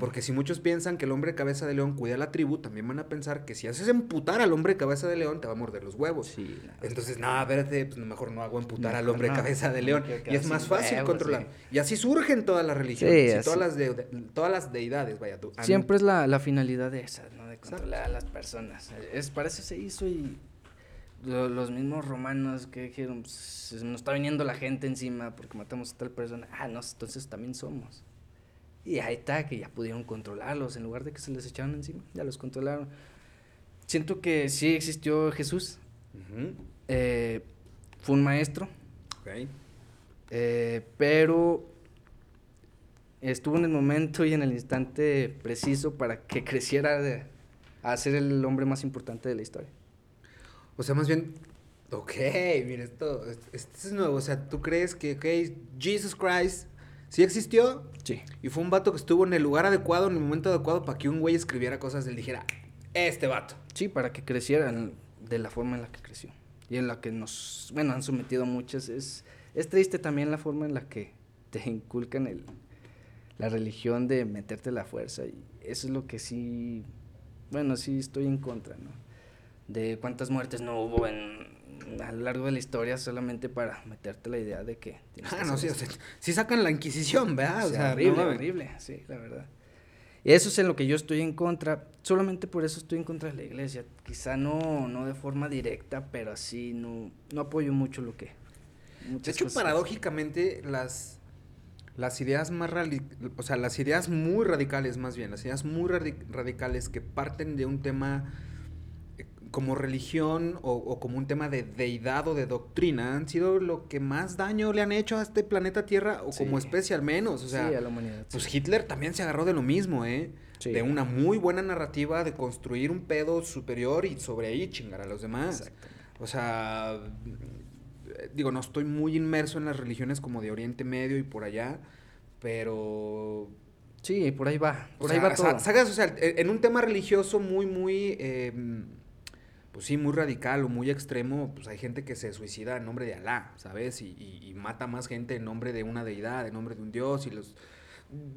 Porque si muchos piensan que el hombre cabeza de león cuida a la tribu, también van a pensar que si haces emputar al hombre cabeza de león, te va a morder los huevos. Sí, Entonces, no, espérate, pues mejor no hago emputar al hombre cabeza de león. y es más fácil controlar. Y así surgen todas las religiones y todas las, de, todas las deidades, vaya tú. Siempre es la, la, finalidad de esa, ¿no? De controlar a las personas. Es, para eso se hizo y los mismos romanos que dijeron, pues, nos está viniendo la gente encima porque matamos a tal persona. Ah, no, entonces también somos. Y ahí está, que ya pudieron controlarlos, en lugar de que se les echaran encima, ya los controlaron. Siento que sí existió Jesús. Eh, fue un maestro. Eh, pero estuvo en el momento y en el instante preciso para que creciera a ser el hombre más importante de la historia. O sea, más bien, ok, mira, esto, esto es nuevo. O sea, tú crees que, ok, Jesus Christ sí existió. Sí. Y fue un vato que estuvo en el lugar adecuado, en el momento adecuado, para que un güey escribiera cosas y él dijera, este vato. Sí, para que creciera de la forma en la que creció. Y en la que nos, bueno, han sometido muchas. Es, es triste también la forma en la que te inculcan el, la religión de meterte la fuerza. Y eso es lo que sí, bueno, sí estoy en contra, ¿no? de cuántas muertes no hubo en, a lo largo de la historia solamente para meterte la idea de que... Ah, no, sí, o sea, sí sacan la Inquisición, ¿verdad? O sea, horrible, horrible, sí, la verdad. Y eso es en lo que yo estoy en contra, solamente por eso estoy en contra de la iglesia. Quizá no, no de forma directa, pero así no, no apoyo mucho lo que... De hecho, paradójicamente, las, las ideas más o sea, las ideas muy radicales más bien, las ideas muy radicales que parten de un tema como religión o, como un tema de deidad o de doctrina han sido lo que más daño le han hecho a este planeta Tierra o como especie al menos. O sea, sí, a la humanidad. Pues Hitler también se agarró de lo mismo, ¿eh? De una muy buena narrativa de construir un pedo superior y sobre ahí chingar a los demás. O sea, digo, no estoy muy inmerso en las religiones como de Oriente Medio y por allá, pero... Sí, por ahí va, por ahí va todo. o sea, en un tema religioso muy, muy... Em, pues sí, muy radical o muy extremo, pues hay gente que se suicida en nombre de Alá, ¿sabes? Y, mata más gente en nombre de una deidad, en nombre de un dios, y los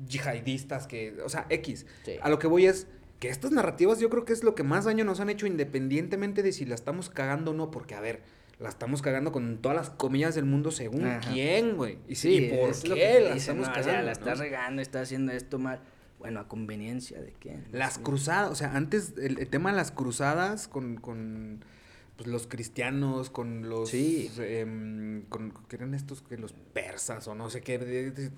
yihadistas que, o sea, X. A lo que voy es que estas narrativas yo creo que es lo que más daño nos han hecho independientemente de si la estamos cagando o no, porque a ver, la estamos cagando con todas las comillas del mundo según quién, güey. Y sí, por qué la estamos cagando. la está regando, está haciendo esto mal. Bueno, a conveniencia de quién. Las cruzadas, o sea, antes el, tema de las cruzadas con, con pues, los cristianos, con los... Sí. Em, con, ¿Qué eran estos? Que los persas o no sé qué.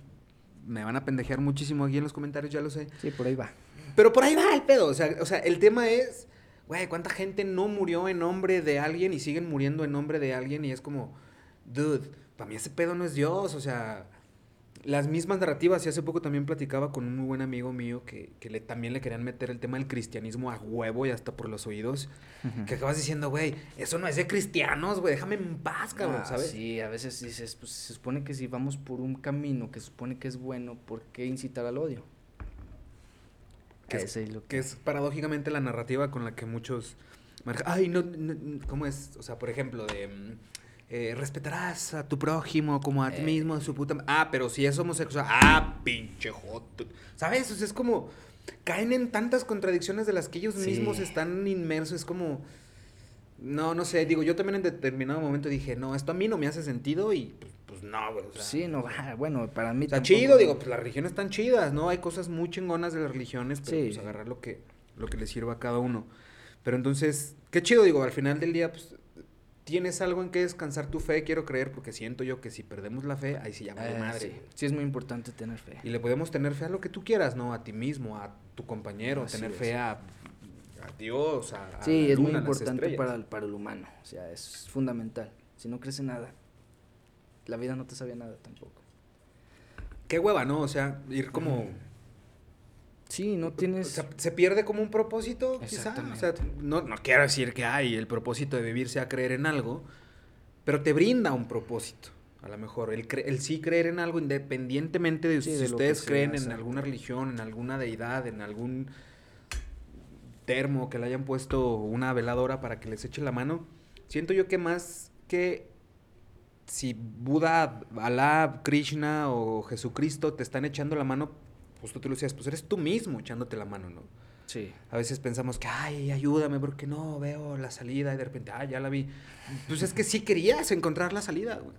me van a pendejear muchísimo aquí en los comentarios, ya lo sé. Sí, por ahí va. Pero por ahí va el pedo, o sea, o sea el tema es, güey, ¿cuánta gente no murió en nombre de alguien y siguen muriendo en nombre de alguien? Y es como, dude, para mí ese pedo no es Dios, o sea las mismas narrativas, y hace poco también platicaba con un muy buen amigo mío que, que le, también le querían meter el tema del cristianismo a huevo y hasta por los oídos, que acabas diciendo, güey, eso no es de cristianos, güey, déjame en paz, cabrón, ah, ¿sabes? Sí, a veces dices, pues se supone que si vamos por un camino que se supone que es bueno, ¿por qué incitar al odio? Que, es, lo que... es paradójicamente la narrativa con la que muchos... Ay, no, ¿cómo es? O sea, por ejemplo, de mm, eh, respetarás a tu prójimo como a ti eh. mismo, a su puta. Ah, pero si es homosexual. Ah, pinche joto. ¿Sabes? O sea, es como. Caen en tantas contradicciones de las que ellos mismos están inmersos. Es como. No, no sé. Digo, yo también en determinado momento dije, no, esto a mí no me hace sentido y pues, pues no, güey. sí, no, bueno, para mí. Está chido, digo, pues las religiones están chidas, ¿no? Hay cosas muy chingonas de las religiones, pero pues agarrar lo que, lo que le sirva a cada uno. Pero entonces, qué chido, digo, al final del día, pues tienes algo en que descansar tu fe, quiero creer, porque siento yo que si perdemos la fe, ahí sí ya de eh, madre. Sí. es muy importante tener fe. Y le podemos tener fe a lo que tú quieras, ¿no? A ti mismo, a tu compañero, tener fe a, Dios, a, Sí, es muy importante para el, para el humano, o sea, es fundamental. Si no crece nada, la vida no te sabía nada tampoco. Qué hueva, ¿no? O sea, ir como... Sí, no tienes... O sea, se pierde como un propósito, quizá. O sea, no, no quiero decir que hay el propósito de vivir sea creer en algo, pero te brinda un propósito. A lo mejor, el, el sí creer en algo independientemente de si ustedes creen en alguna religión, en alguna deidad, en algún termo que le hayan puesto una veladora para que les eche la mano. Siento yo que más que si Buda, Alá, Krishna o Jesucristo te están echando la mano, justo tú lo decías, pues eres tú mismo echándote la mano, ¿no? Sí. A veces pensamos que, ay, ayúdame porque no veo la salida y de repente, ah, ya la vi. Pues es que sí querías encontrar la salida, güey.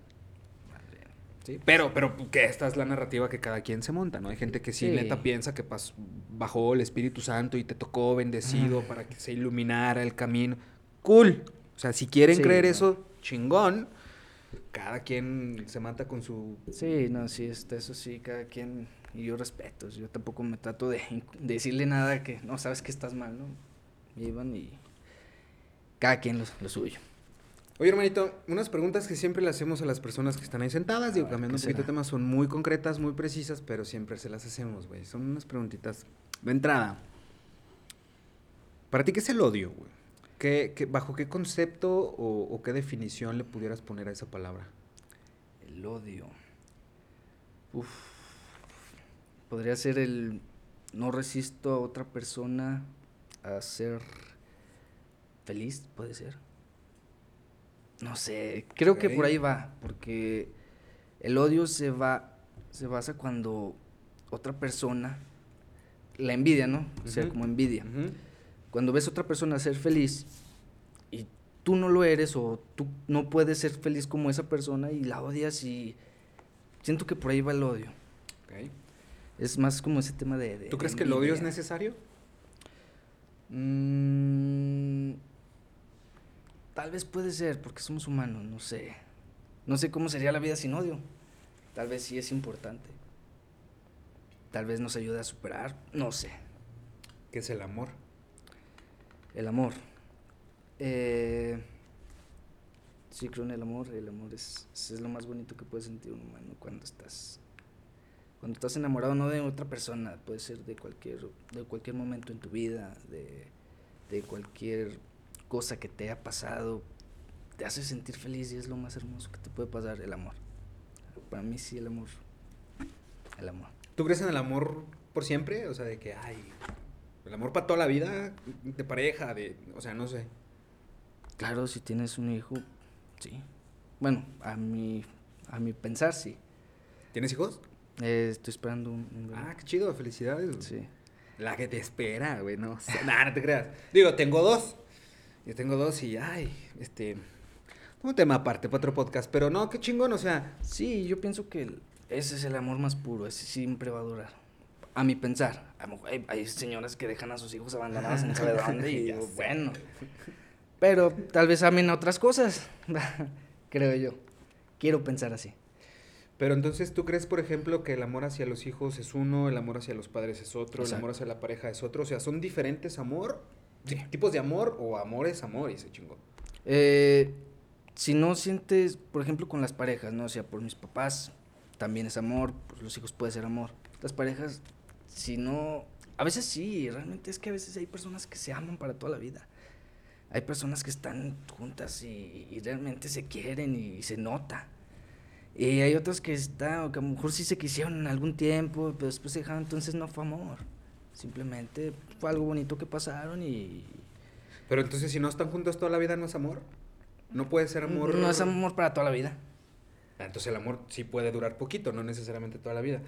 Sí, pero, pero que esta es la narrativa que cada quien se monta, ¿no? Hay gente que sí, Sí. neta piensa que pas- bajó el Espíritu Santo y te tocó bendecido Ah. para que se iluminara el camino. Cool. O sea, si quieren Sí, creer no. eso, chingón. Cada quien se mata con su... Sí, no, sí, este, eso sí, cada quien, y yo respeto, yo tampoco me trato de, de decirle nada que, no, sabes que estás mal, ¿no? Iban y cada quien lo, lo suyo. Oye, hermanito, unas preguntas que siempre le hacemos a las personas que están ahí sentadas, digo, A ver, cambiando un ¿qué poquito de será? tema, son muy concretas, muy precisas, pero siempre se las hacemos, güey. Son unas preguntitas de entrada. ¿Para ti qué es el odio, güey? ¿Qué, qué- bajo qué concepto o, o qué definición le pudieras poner a esa palabra? El odio. Uf. Podría ser el no resisto a otra persona a ser feliz, puede ser. No sé, creo que por ahí va, porque el odio se va se basa cuando otra persona la envidia, ¿no? O sea, como envidia. Cuando ves a otra persona ser feliz y tú no lo eres o tú no puedes ser feliz como esa persona y la odias y siento que por ahí va el odio. Ok. Es más como ese tema de... de ¿Tú crees que el odio es necesario? Mm, tal vez puede ser, porque somos humanos, no sé. No sé cómo sería la vida sin odio. Tal vez sí es importante. Tal vez nos ayude a superar, no sé. ¿Qué es el amor? El amor. Eh, sí, creo en el amor. El amor es, es lo más bonito que puede sentir un humano cuando estás. Cuando estás enamorado no de otra persona, puede ser de cualquier, de cualquier momento en tu vida, de, de cualquier cosa que te haya pasado, te hace sentir feliz y es lo más hermoso que te puede pasar, el amor. Para mí sí el amor. El amor. ¿Tú crees en el amor por siempre? O sea, de que, ay, el amor para toda la vida, de pareja, de, o sea, no sé. Claro, si tienes un hijo, sí. Bueno, a mi, a mi pensar, sí. ¿Tienes hijos? Eh, estoy esperando un, un bebé. Ah, qué chido, felicidades. güey. Sí. La que te espera, güey, no. Nah, no te creas. Digo, tengo dos. Yo tengo dos y, ay, este. Un tema aparte para otro podcast. Pero no, qué chingón, o sea. Sí, yo pienso que ese es el amor más puro, ese siempre va a durar. A mi pensar. A lo mejor hay, hay señoras que dejan a sus hijos abandonados en sabe dónde y digo, bueno. Pero tal vez amen otras cosas, creo yo. Quiero pensar así. Pero entonces, ¿tú crees, por ejemplo, que el amor hacia los hijos es uno, el amor hacia los padres es otro, el amor hacia la pareja es otro? O sea, ¿son diferentes amor? Sí. ¿Tipos de amor o amor es amor y se chingó? Eh, si no sientes, por ejemplo, con las parejas, ¿no? O sea, por mis papás también es amor, pues los hijos puede ser amor. Las parejas, si no, a veces sí, realmente es que a veces hay personas que se aman para toda la vida. Hay personas que están juntas y, y realmente se quieren y se nota. Y hay otras que están, que a lo mejor sí se quisieron en algún tiempo, pero después se dejaron, entonces no fue amor. Simplemente fue algo bonito que pasaron y, Pero entonces, si no están juntos toda la vida, ¿no es amor? No puede ser amor. no es amor para toda la vida. Ah, Entonces, el amor sí puede durar poquito, no necesariamente toda la vida.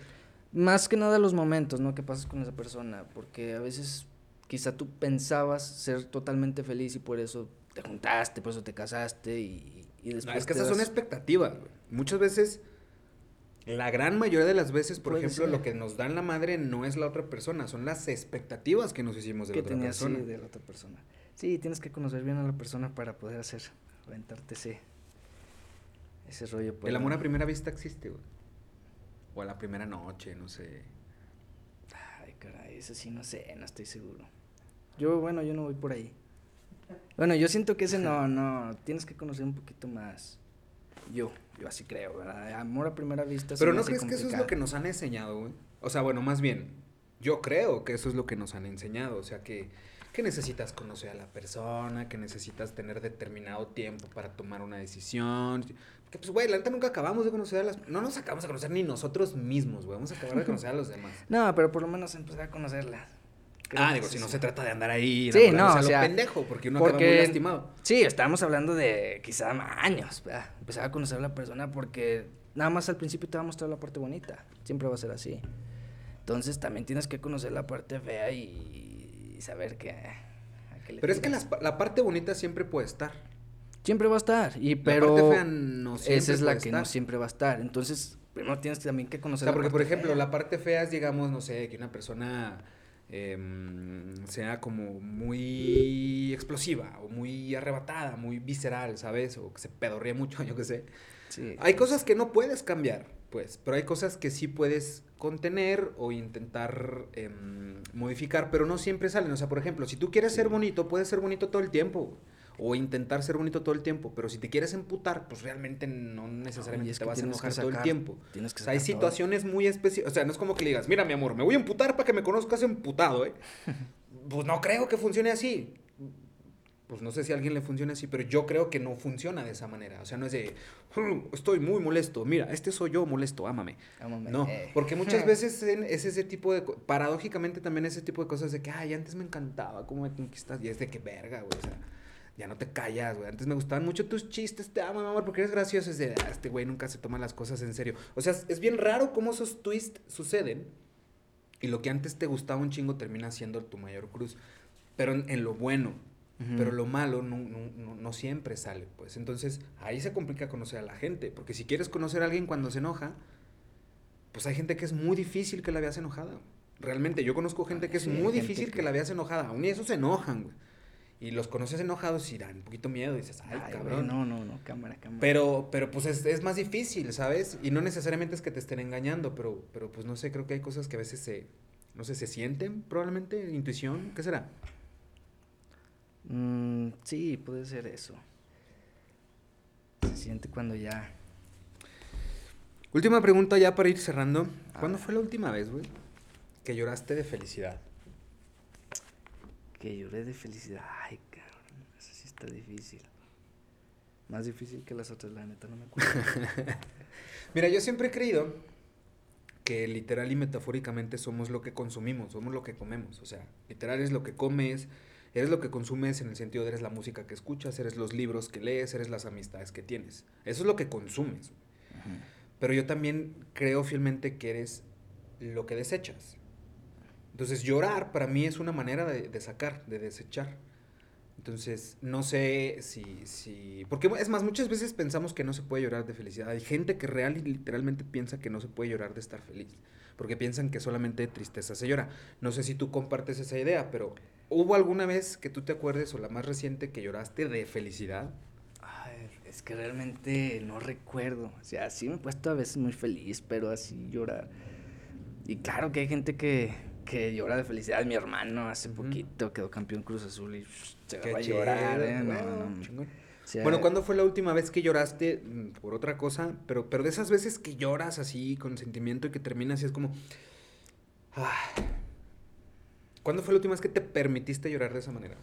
Más que nada los momentos, ¿no? Que pasas con esa persona, porque a veces quizá tú pensabas ser totalmente feliz y por eso te juntaste, por eso te casaste y, y después No, es que esas son das- expectativas, güey. Muchas veces, la gran mayoría de las veces, por Puede ejemplo, ser. lo que nos dan la madre no es la otra persona, son las expectativas que nos hicimos de la otra tenías sí, persona. de la otra persona. Sí, tienes que conocer bien a la persona para poder hacer, aventarte ese, ese rollo. por El la- amor a primera vista existe, güey. O a la primera noche, no sé. Ay, caray, eso sí, no sé, no estoy seguro. Yo, bueno, yo no voy por ahí. Bueno, yo siento que ese no, no, tienes que conocer un poquito más. Yo, yo así creo, ¿verdad? Amor a primera vista. Pero ¿no crees que eso es lo complicado. que nos han enseñado, güey? O sea, bueno, más bien, yo creo que eso es lo que nos han enseñado. O sea, que, que necesitas conocer a la persona, que necesitas tener determinado tiempo para tomar una decisión. Que pues, güey, la neta nunca acabamos de conocer a las... No nos acabamos de conocer ni nosotros mismos, güey. Vamos a acabar de conocer a los demás. No, pero por lo menos empezar a conocerla. Ah, digo, si no se trata de andar ahí. Sí, no, o sea, pendejo, porque uno porque, acaba muy lastimado. Sí, estábamos hablando de quizá años, ¿verdad? Empezar a conocer a la persona porque nada más al principio te va a mostrar la parte bonita. Siempre va a ser así. Entonces también tienes que conocer la parte fea y, saber que... Pero es que la, parte bonita siempre puede estar. Siempre va a estar, y pero... La parte fea no siempre Esa es la que no siempre va a estar. Entonces, primero tienes también que conocer o sea, porque, por ejemplo, la parte fea es, digamos, no sé, que una persona em, sea como muy explosiva o muy arrebatada, muy visceral, ¿sabes? O que se pedorría mucho, yo qué sé. Sí. Hay cosas que no puedes cambiar, pues, pero hay cosas que sí puedes contener o intentar em, modificar, pero no siempre salen. O sea, por ejemplo, si tú quieres ser bonito, puedes ser bonito todo el tiempo o intentar ser bonito todo el tiempo, pero si te quieres emputar, pues realmente no necesariamente te vas a enojar todo el tiempo. Tienes que o sea, hay situaciones muy específicas, o sea, no es como que le digas, mira mi amor, me voy a emputar para que me conozcas emputado, ¿eh? pues no creo que funcione así. Pues no sé si a alguien le funciona así, pero yo creo que no funciona de esa manera. O sea, no es de, estoy muy molesto, mira, este soy yo molesto, ámame. ámame no, eh. porque muchas veces es ese tipo de, paradójicamente también ese tipo de cosas de que, ay, antes me encantaba cómo me conquistas, y es de que verga, güey, o sea ya no te callas, güey. Antes me gustaban mucho tus chistes, te amo, amor, porque eres gracioso. Es de, ah, este güey nunca se toma las cosas en serio. O sea, es bien raro cómo esos twists suceden y lo que antes te gustaba un chingo termina siendo tu mayor cruz. Pero en, lo bueno. Pero lo malo no, no, no, siempre sale, pues. Entonces, ahí se complica conocer a la gente. Porque si quieres conocer a alguien cuando se enoja, pues hay gente que es muy difícil que la veas enojada. Realmente, yo conozco gente que es muy difícil que... que la veas enojada. Aún y eso se enojan, güey y los conoces enojados y dan un poquito miedo y dices, ay, cabrón. no, no, no, cámara, cámara. Pero, pero pues es, es, más difícil, ¿sabes? Y no necesariamente es que te estén engañando, pero, pero pues no sé, creo que hay cosas que a veces se, no sé, se sienten probablemente, intuición, ¿qué será? Mm, sí, puede ser eso. Se siente cuando ya... Última pregunta ya para ir cerrando. ¿Cuándo fue la última vez, güey, que lloraste de felicidad? Que lloré de felicidad. Ay, cabrón, eso sí está difícil. Más difícil que las otras, la neta, no me acuerdo. Mira, yo siempre he creído que literal y metafóricamente somos lo que consumimos, somos lo que comemos. O sea, literal es lo que comes, eres lo que consumes en el sentido de eres la música que escuchas, eres los libros que lees, eres las amistades que tienes. Eso es lo que consumes. Pero yo también creo fielmente que eres lo que desechas. Entonces llorar para mí es una manera de, sacar, de desechar. Entonces, no sé si, si... Porque es más, muchas veces pensamos que no se puede llorar de felicidad. Hay gente que real y literalmente piensa que no se puede llorar de estar feliz. Porque piensan que solamente de tristeza se llora. No sé si tú compartes esa idea, pero ¿hubo alguna vez que tú te acuerdes o la más reciente que lloraste de felicidad? Ay, es que realmente no recuerdo. O sea, sí me he puesto a veces muy feliz, pero así llorar. Y claro que hay gente que que llora de felicidad. Mi hermano hace poquito quedó campeón Cruz Azul y se va a llorar. ¿eh? bueno, ¿cuándo fue la última vez que lloraste mm, por otra cosa? Pero, pero de esas veces que lloras así con sentimiento y que terminas y es como... Ah. ¿Cuándo fue la última vez que te permitiste llorar de esa manera?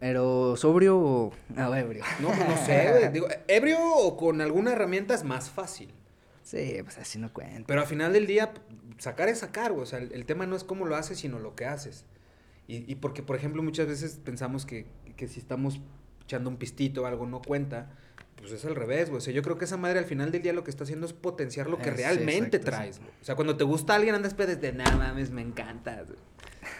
Pero sobrio o ah, ebrio. No, no sé, digo, ebrio o con alguna herramienta es más fácil. Sí, pues así no cuenta. Pero al final del día, sacar es sacar, O sea, el, tema no es cómo lo haces, sino lo que haces. Y, y porque, por ejemplo, muchas veces pensamos que, que, si estamos echando un pistito o algo no cuenta, pues es al revés, güey. O sea, yo creo que esa madre al final del día lo que está haciendo es potenciar lo que realmente traes, O sea, cuando te gusta alguien andas desde nada mames, me encanta.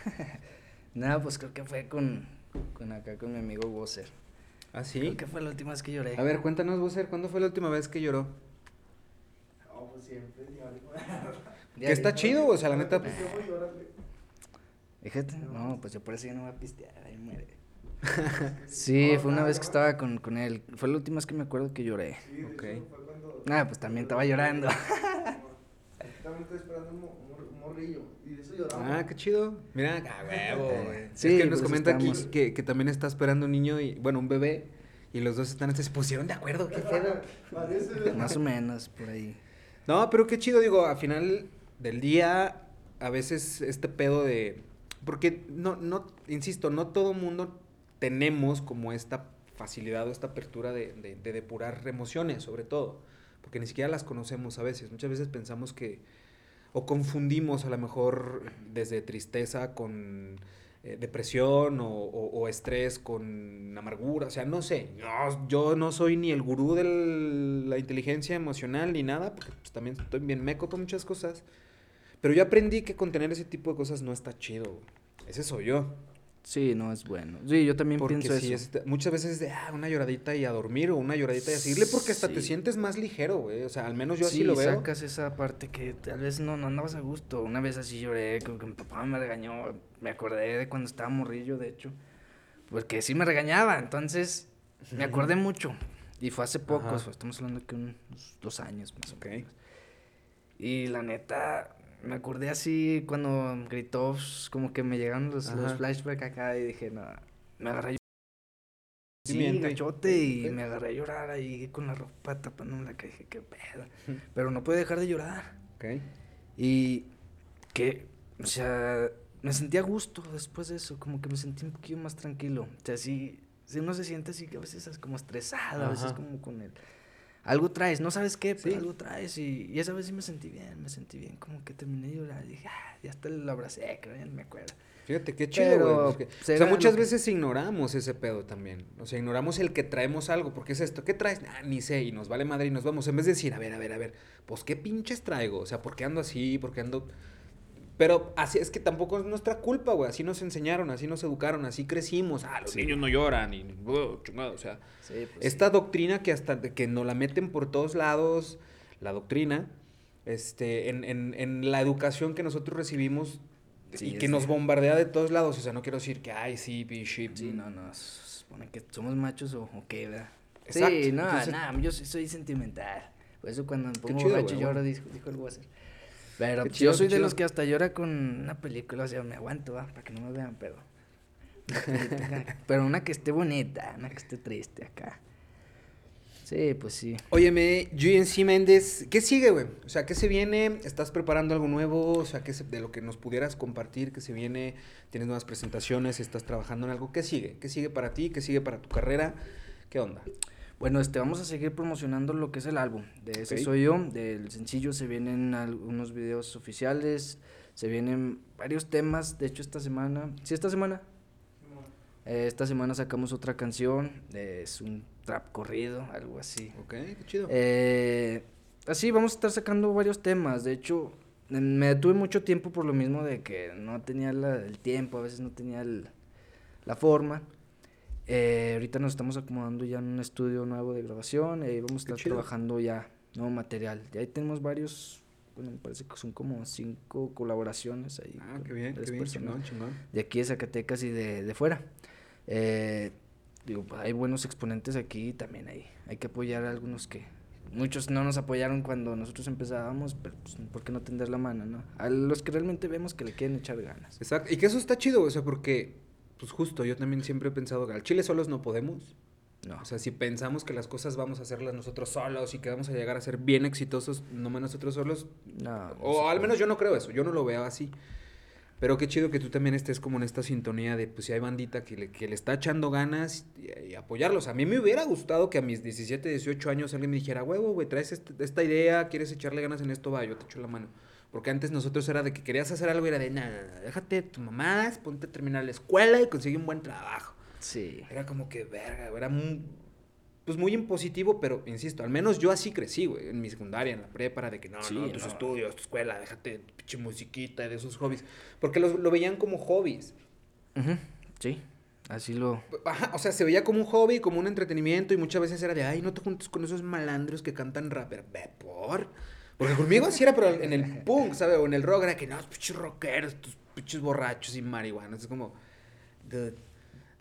Nada, pues creo que fue con, con acá, con mi amigo Bosser. ¿Ah, sí? Creo que fue la última vez que lloré. A ver, cuéntanos, Bosser, ¿cuándo fue la última vez que lloró? Siempre, Que está chido, o sea, la neta. Pues, Fíjate, no, pues yo por eso ya no voy a pistear, ahí muere. sí, fue una vez que estaba con, con él. Fue la última vez que me acuerdo que lloré. Sí, okay. cuando... Ah, pues también estaba llorando. también estoy esperando un, morrillo. Y de eso lloraba. Ah, qué chido. Mira, a huevo, güey. Sí, es que nos pues comenta aquí que, que también está esperando un niño y, bueno, un bebé. Y los dos están, se pusieron de acuerdo, qué pedo. Más o menos, por ahí. No, pero qué chido, digo, al final del día, a veces este pedo de... Porque, no, no, insisto, no todo mundo tenemos como esta facilidad o esta apertura de, de, depurar emociones, sobre todo, porque ni siquiera las conocemos a veces. Muchas veces pensamos que, o confundimos a lo mejor desde tristeza con eh, depresión o, o- estrés con amargura, o sea, no sé, no, yo no soy ni el gurú de la inteligencia emocional ni nada, porque pues, también estoy bien meco para muchas cosas, pero yo aprendí que contener ese tipo de cosas no está chido, ese soy yo. Sí, no es bueno. Sí, yo también Porque pienso sí, eso. es muchas veces es de, ah, una lloradita y a dormir o una lloradita y a seguirle porque hasta te Sí. sientes más ligero, güey. O sea, al menos yo así sí, lo veo. sacas esa parte que tal vez no, no andabas a gusto. Una vez así lloré, como que mi papá me regañó. Me acordé de cuando estaba morrillo, de hecho. Porque sí me regañaba, entonces me acordé mucho. Y fue hace poco, Ajá. estamos hablando que unos dos años más o menos. Y la neta, me acordé así cuando gritó, pues, como que me llegaron los, los flashbacks acá y dije, no, me agarré Sí, Sentimiento y- me agarré a llorar ahí con la ropa tapándome la cara. Dije, qué pedo. Pero no pude dejar de llorar. Ok. Y que, o sea, me sentí a gusto después de eso. Como que me sentí un poquito más tranquilo. O sea, sí, si uno se siente así que a veces es como estresado, a veces como con el... Algo traes, no sabes qué, pero Sí. algo traes. Y, y esa vez sí me sentí bien, me sentí bien. Como que terminé de llorar. Dije, ah, ya hasta lo abracé, que bien me acuerdo. Fíjate qué chido, güey. porque- O sea, muchas que- veces ignoramos ese pedo también. O sea, ignoramos el que traemos algo. Porque es esto, ¿qué traes? Ah, ni sé. Y nos vale madre y nos vamos. En vez de decir, a ver, a ver, a ver, pues qué pinches traigo. O sea, ¿por qué ando así? ¿Por qué ando.? Pero así es que tampoco es nuestra culpa, güey. Así nos enseñaron, así nos educaron, así crecimos. Ah, los Sí. niños no lloran. Y, uh, chingado, o sea. Sí, pues Esta doctrina que hasta de que nos la meten por todos lados, la doctrina, este, en, en, en la educación que nosotros recibimos Sí, y es que nos de- bombardea de todos lados. O sea, no quiero decir que, ay, sí, bishi. Sí, no, no, supone que somos machos o, o qué, ¿verdad? Exacto, Sí, no, entonces- no, yo sí soy sentimental. Por eso cuando me pongo chido, borracho güey, lloro, dijo, dijo el Wasser. Pero pues, chido, yo soy de los que hasta llora con una película, o sea, me aguanto, ¿va? Para que no me vean, pero... pero una que esté bonita, una que esté triste acá. Sí, pues sí. Óyeme, GNC Méndez, ¿qué sigue, güey? O sea, ¿qué se viene? ¿Estás preparando algo nuevo? O sea, ¿qué se- de lo que nos pudieras compartir? ¿Qué se viene? ¿Tienes nuevas presentaciones? ¿Estás trabajando en algo? ¿Qué sigue? ¿Qué sigue para ti? ¿Qué sigue para tu carrera? ¿Qué onda? Bueno, este, vamos a seguir promocionando lo que es el álbum. De ese soy yo. Del sencillo se vienen algunos videos oficiales. Se vienen varios temas. De hecho, esta semana. Sí, esta semana. Eh, esta semana sacamos otra canción. eh, es un trap corrido, algo así. Ok, qué chido. Eh, así vamos a estar sacando varios temas. De hecho, me detuve mucho tiempo por lo mismo de que no tenía la- el tiempo, a veces no tenía el- la forma. Eh, ahorita nos estamos acomodando ya en un estudio nuevo de grabación y vamos a estar trabajando ya nuevo material. Ya ahí tenemos varios, bueno, me parece que son como cinco colaboraciones ahí. ah, qué bien, qué bien, chingón, chingón. de aquí de Zacatecas y de, de fuera. Eh, digo, pues, hay buenos exponentes aquí y también hay, hay que apoyar a algunos que muchos no nos apoyaron cuando nosotros empezábamos, pero pues, ¿por qué no tender la mano, no? A los que realmente vemos que le quieren echar ganas. Exacto. Y que eso está chido, o sea, porque, pues justo, yo también siempre he pensado que al chile solos no podemos. No, O sea, si pensamos que las cosas vamos a hacerlas nosotros solos y que vamos a llegar a ser bien exitosos, nomás nosotros solos, no. no o al menos yo no creo eso, yo no lo veo así. Pero qué chido que tú también estés como en esta sintonía de, pues si hay bandita que le, que le está echando ganas y, y apoyarlos. A mí me hubiera gustado que a mis 17, 18 años alguien me dijera, huevo, güey, traes este- esta idea, quieres echarle ganas en esto, va, yo te echo la mano. Porque antes nosotros era de que querías hacer algo y era de, nada, déjate tu mamás, ponte a terminar la escuela y consigue un buen trabajo. Sí. Era como que, verga, era muy, pues muy impositivo, pero insisto, al menos yo así crecí, güey, en mi secundaria, en la prepara, de que no, Sí, no, tus no. estudios, tu escuela, déjate pinche musiquita y de esos hobbies. Porque los- lo veían como hobbies. Sí, así lo... Ajá, o sea, se veía como un hobby, como un entretenimiento, y muchas veces era de, ay, no te juntes con esos malandros que cantan rap. Pero, ve, por. Porque conmigo así era, pero en el punk, ¿sabes? O en el rock era que no, pinches rockeros, tus pinches borrachos y marihuanos. Es como, dude,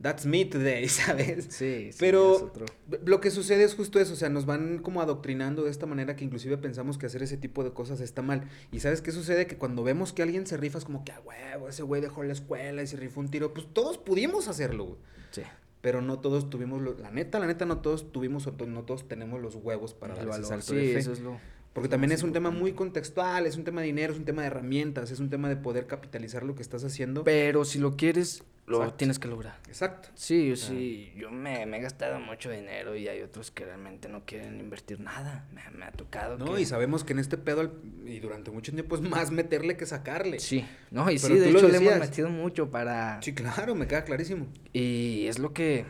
that's me today, ¿sabes? Sí, sí, Pero es otro. lo que sucede es justo eso, o sea, nos van como adoctrinando de esta manera que inclusive pensamos que hacer ese tipo de cosas está mal. ¿Y sabes qué sucede? Que cuando vemos que alguien se rifa es como que, ah, huevo, ese güey dejó la escuela y se rifó un tiro, pues todos pudimos hacerlo, güey. Sí. Pero no todos tuvimos, lo- la neta, la neta, no todos tuvimos no todos tenemos los huevos para el dar ese valor. salto Sí, de fe. eso es lo... Porque también es un tema muy contextual, es un tema de dinero, es un tema de herramientas, es un tema de poder capitalizar lo que estás haciendo. Pero si lo quieres, lo Exacto. tienes que lograr. Exacto. Sí, sí, yo me, me he gastado mucho dinero y hay otros que realmente no quieren invertir nada. Me, me ha tocado. No, que- y sabemos que en este pedo, y durante mucho tiempo, es más meterle que sacarle. Sí, no, y sí, de hecho le hemos metido mucho para... Sí, claro, me queda clarísimo. Y es lo que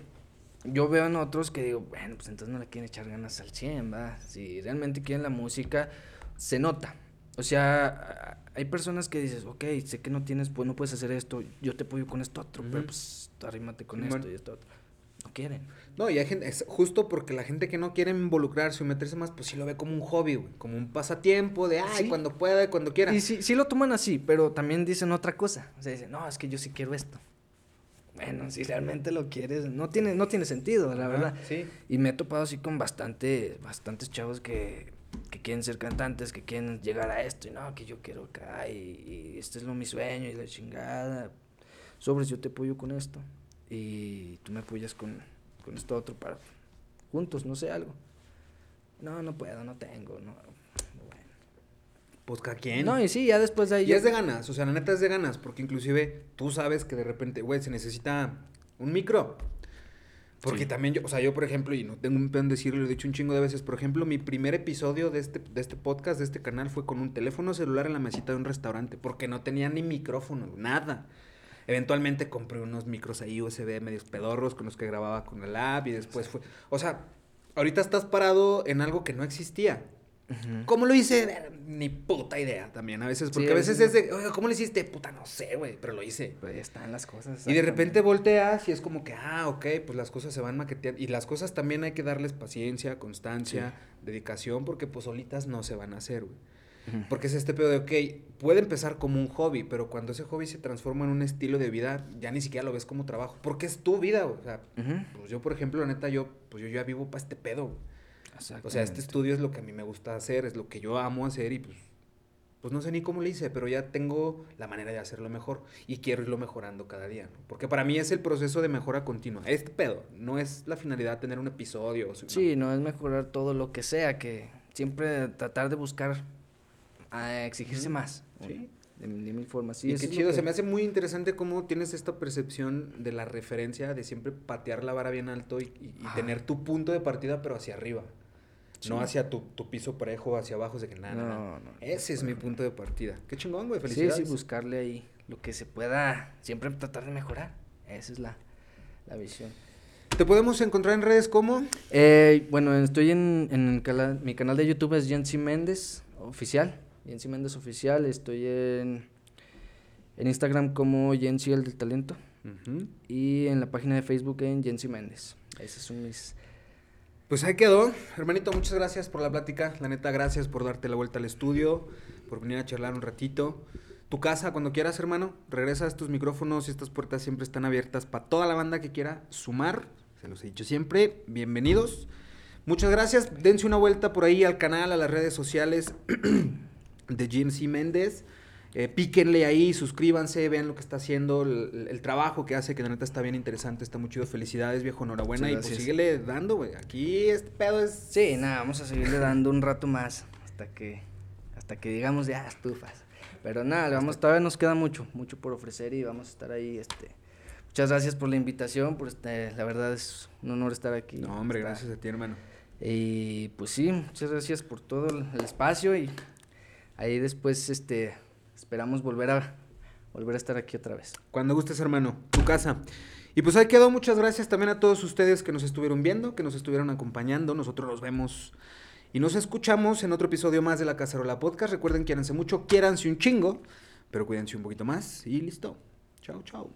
yo veo en otros que digo, bueno, pues entonces no le quieren echar ganas al 100, va. Si realmente quieren la música, se nota. O sea, hay personas que dices, ok, sé que no tienes, pues no puedes hacer esto, yo te apoyo con esto otro, pero pues arrímate con esto y esto otro. No quieren. No, y hay gente, es justo porque la gente que no quiere involucrarse o meterse más, pues sí lo ve como un hobby, güey, como un pasatiempo de, ay, Sí. cuando pueda, cuando quiera. Y sí, sí lo toman así, pero también dicen otra cosa. O sea, dicen, no, es que yo sí quiero esto. Bueno, si realmente lo quieres, no tiene, no tiene sentido, la Ajá, verdad. Sí. Y me he topado así con bastante, bastantes chavos que, que quieren ser cantantes, que quieren llegar a esto, y no, que yo quiero acá, y, y este es lo mi sueño, y la chingada. Sobres, yo te apoyo con esto, y tú me apoyas con, con esto otro para juntos, no sé, algo. No, no puedo, no tengo, no. Pues cada quien. No, y sí, ya después de ahí. Y ya- es de ganas, o sea, la neta es de ganas, porque inclusive tú sabes que de repente, güey, se necesita un micro. Porque Sí. también yo, o sea, yo por ejemplo, y no tengo un peón decirlo, lo he dicho un chingo de veces, por ejemplo, mi primer episodio de este, de este podcast, de este canal, fue con un teléfono celular en la mesita de un restaurante, porque no tenía ni micrófono, nada. Eventualmente compré unos micros ahí USB medios pedorros con los que grababa con el app y después fue, o sea, ahorita estás parado en algo que no existía. Ujú. ¿Cómo lo hice? Ni puta idea también a veces. Sí, Porque a a veces es de, oiga, ¿cómo lo hiciste? Puta, no sé, güey, pero lo hice. Pues están las cosas. Y de repente volteas y es como que, ah, ok, pues las cosas se van maqueteando. Y las cosas también hay que darles paciencia, constancia, dedicación, porque pues solitas no se van a hacer, güey. Porque es este pedo de, ok, puede empezar como un hobby, pero cuando ese hobby se transforma en un estilo de vida, ya ni siquiera lo ves como trabajo. Porque es tu vida, güey. O sea, Ujú. pues yo, por ejemplo, la neta, yo, pues yo ya vivo para este pedo, güey. O sea, este estudio es lo que a mí me gusta hacer, es lo que yo amo hacer y pues, pues no sé ni cómo lo hice, pero ya tengo la manera de hacerlo mejor y quiero irlo mejorando cada día, ¿no? Porque para mí es el proceso de mejora continua. Este pedo, no es la finalidad tener un episodio. o sea, no. Sí, no es mejorar todo lo que sea, que siempre tratar de buscar a exigirse Ujú. más. Sí. De, de mil formas. Sí, y qué chido, que- se me hace muy interesante cómo tienes esta percepción de la referencia, de siempre patear la vara bien alto y, y- y tener tu punto de partida, pero hacia arriba. Sí. No hacia tu, tu piso parejo, hacia abajo, es de que nada, nada. No, no. Ese es mi punto de partida. Qué chingón, güey, Sí, felicidades. sí, buscarle ahí lo que se pueda, siempre tratar de mejorar. Esa es la, la visión. ¿Te podemos encontrar en redes como? Eh, bueno, estoy en, en el cala- mi canal de YouTube es Jensi Méndez Oficial. Jensi Méndez Oficial. Estoy en, en Instagram como Jensi el del talento. Y en la página de Facebook en Jensi Méndez. Esos son mis... Pues ahí quedó. Hermanito, muchas gracias por la plática. La neta, gracias por darte la vuelta al estudio, por venir a charlar un ratito. Tu casa, cuando quieras, hermano, regresa estos micrófonos y estas puertas siempre están abiertas para toda la banda que quiera sumar. Se los he dicho siempre. Bienvenidos. Muchas gracias. Dense una vuelta por ahí al canal, a las redes sociales de GMC Méndez. Eh, píquenle ahí, suscríbanse, vean lo que está haciendo, el, el trabajo que hace, que la neta está bien interesante, está muy chido. Felicidades, viejo, enhorabuena. Y pues síguele dando, güey. Aquí este pedo es. Sí, nada, vamos a seguirle dando un rato más hasta que hasta que digamos ya estufas. Pero nada, vamos, todavía nos queda mucho, mucho por ofrecer y vamos a estar ahí, este. Muchas gracias por la invitación, por este, la verdad es un honor estar aquí. No, hombre, gracias a ti, hermano. Y pues sí, muchas gracias por todo el espacio y ahí después este esperamos volver a volver a estar aquí otra vez. Cuando gustes, hermano, tu casa. Y pues ahí quedó. Muchas gracias también a todos ustedes que nos estuvieron viendo, que nos estuvieron acompañando. Nosotros los vemos y nos escuchamos en otro episodio más de La Cacerola Podcast. Recuerden, quiéranse mucho, quiéranse un chingo, pero cuídense un poquito más y listo. Chao, chao.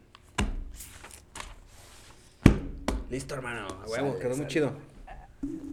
Listo, hermano. A huevo, Sale, quedó muy chido.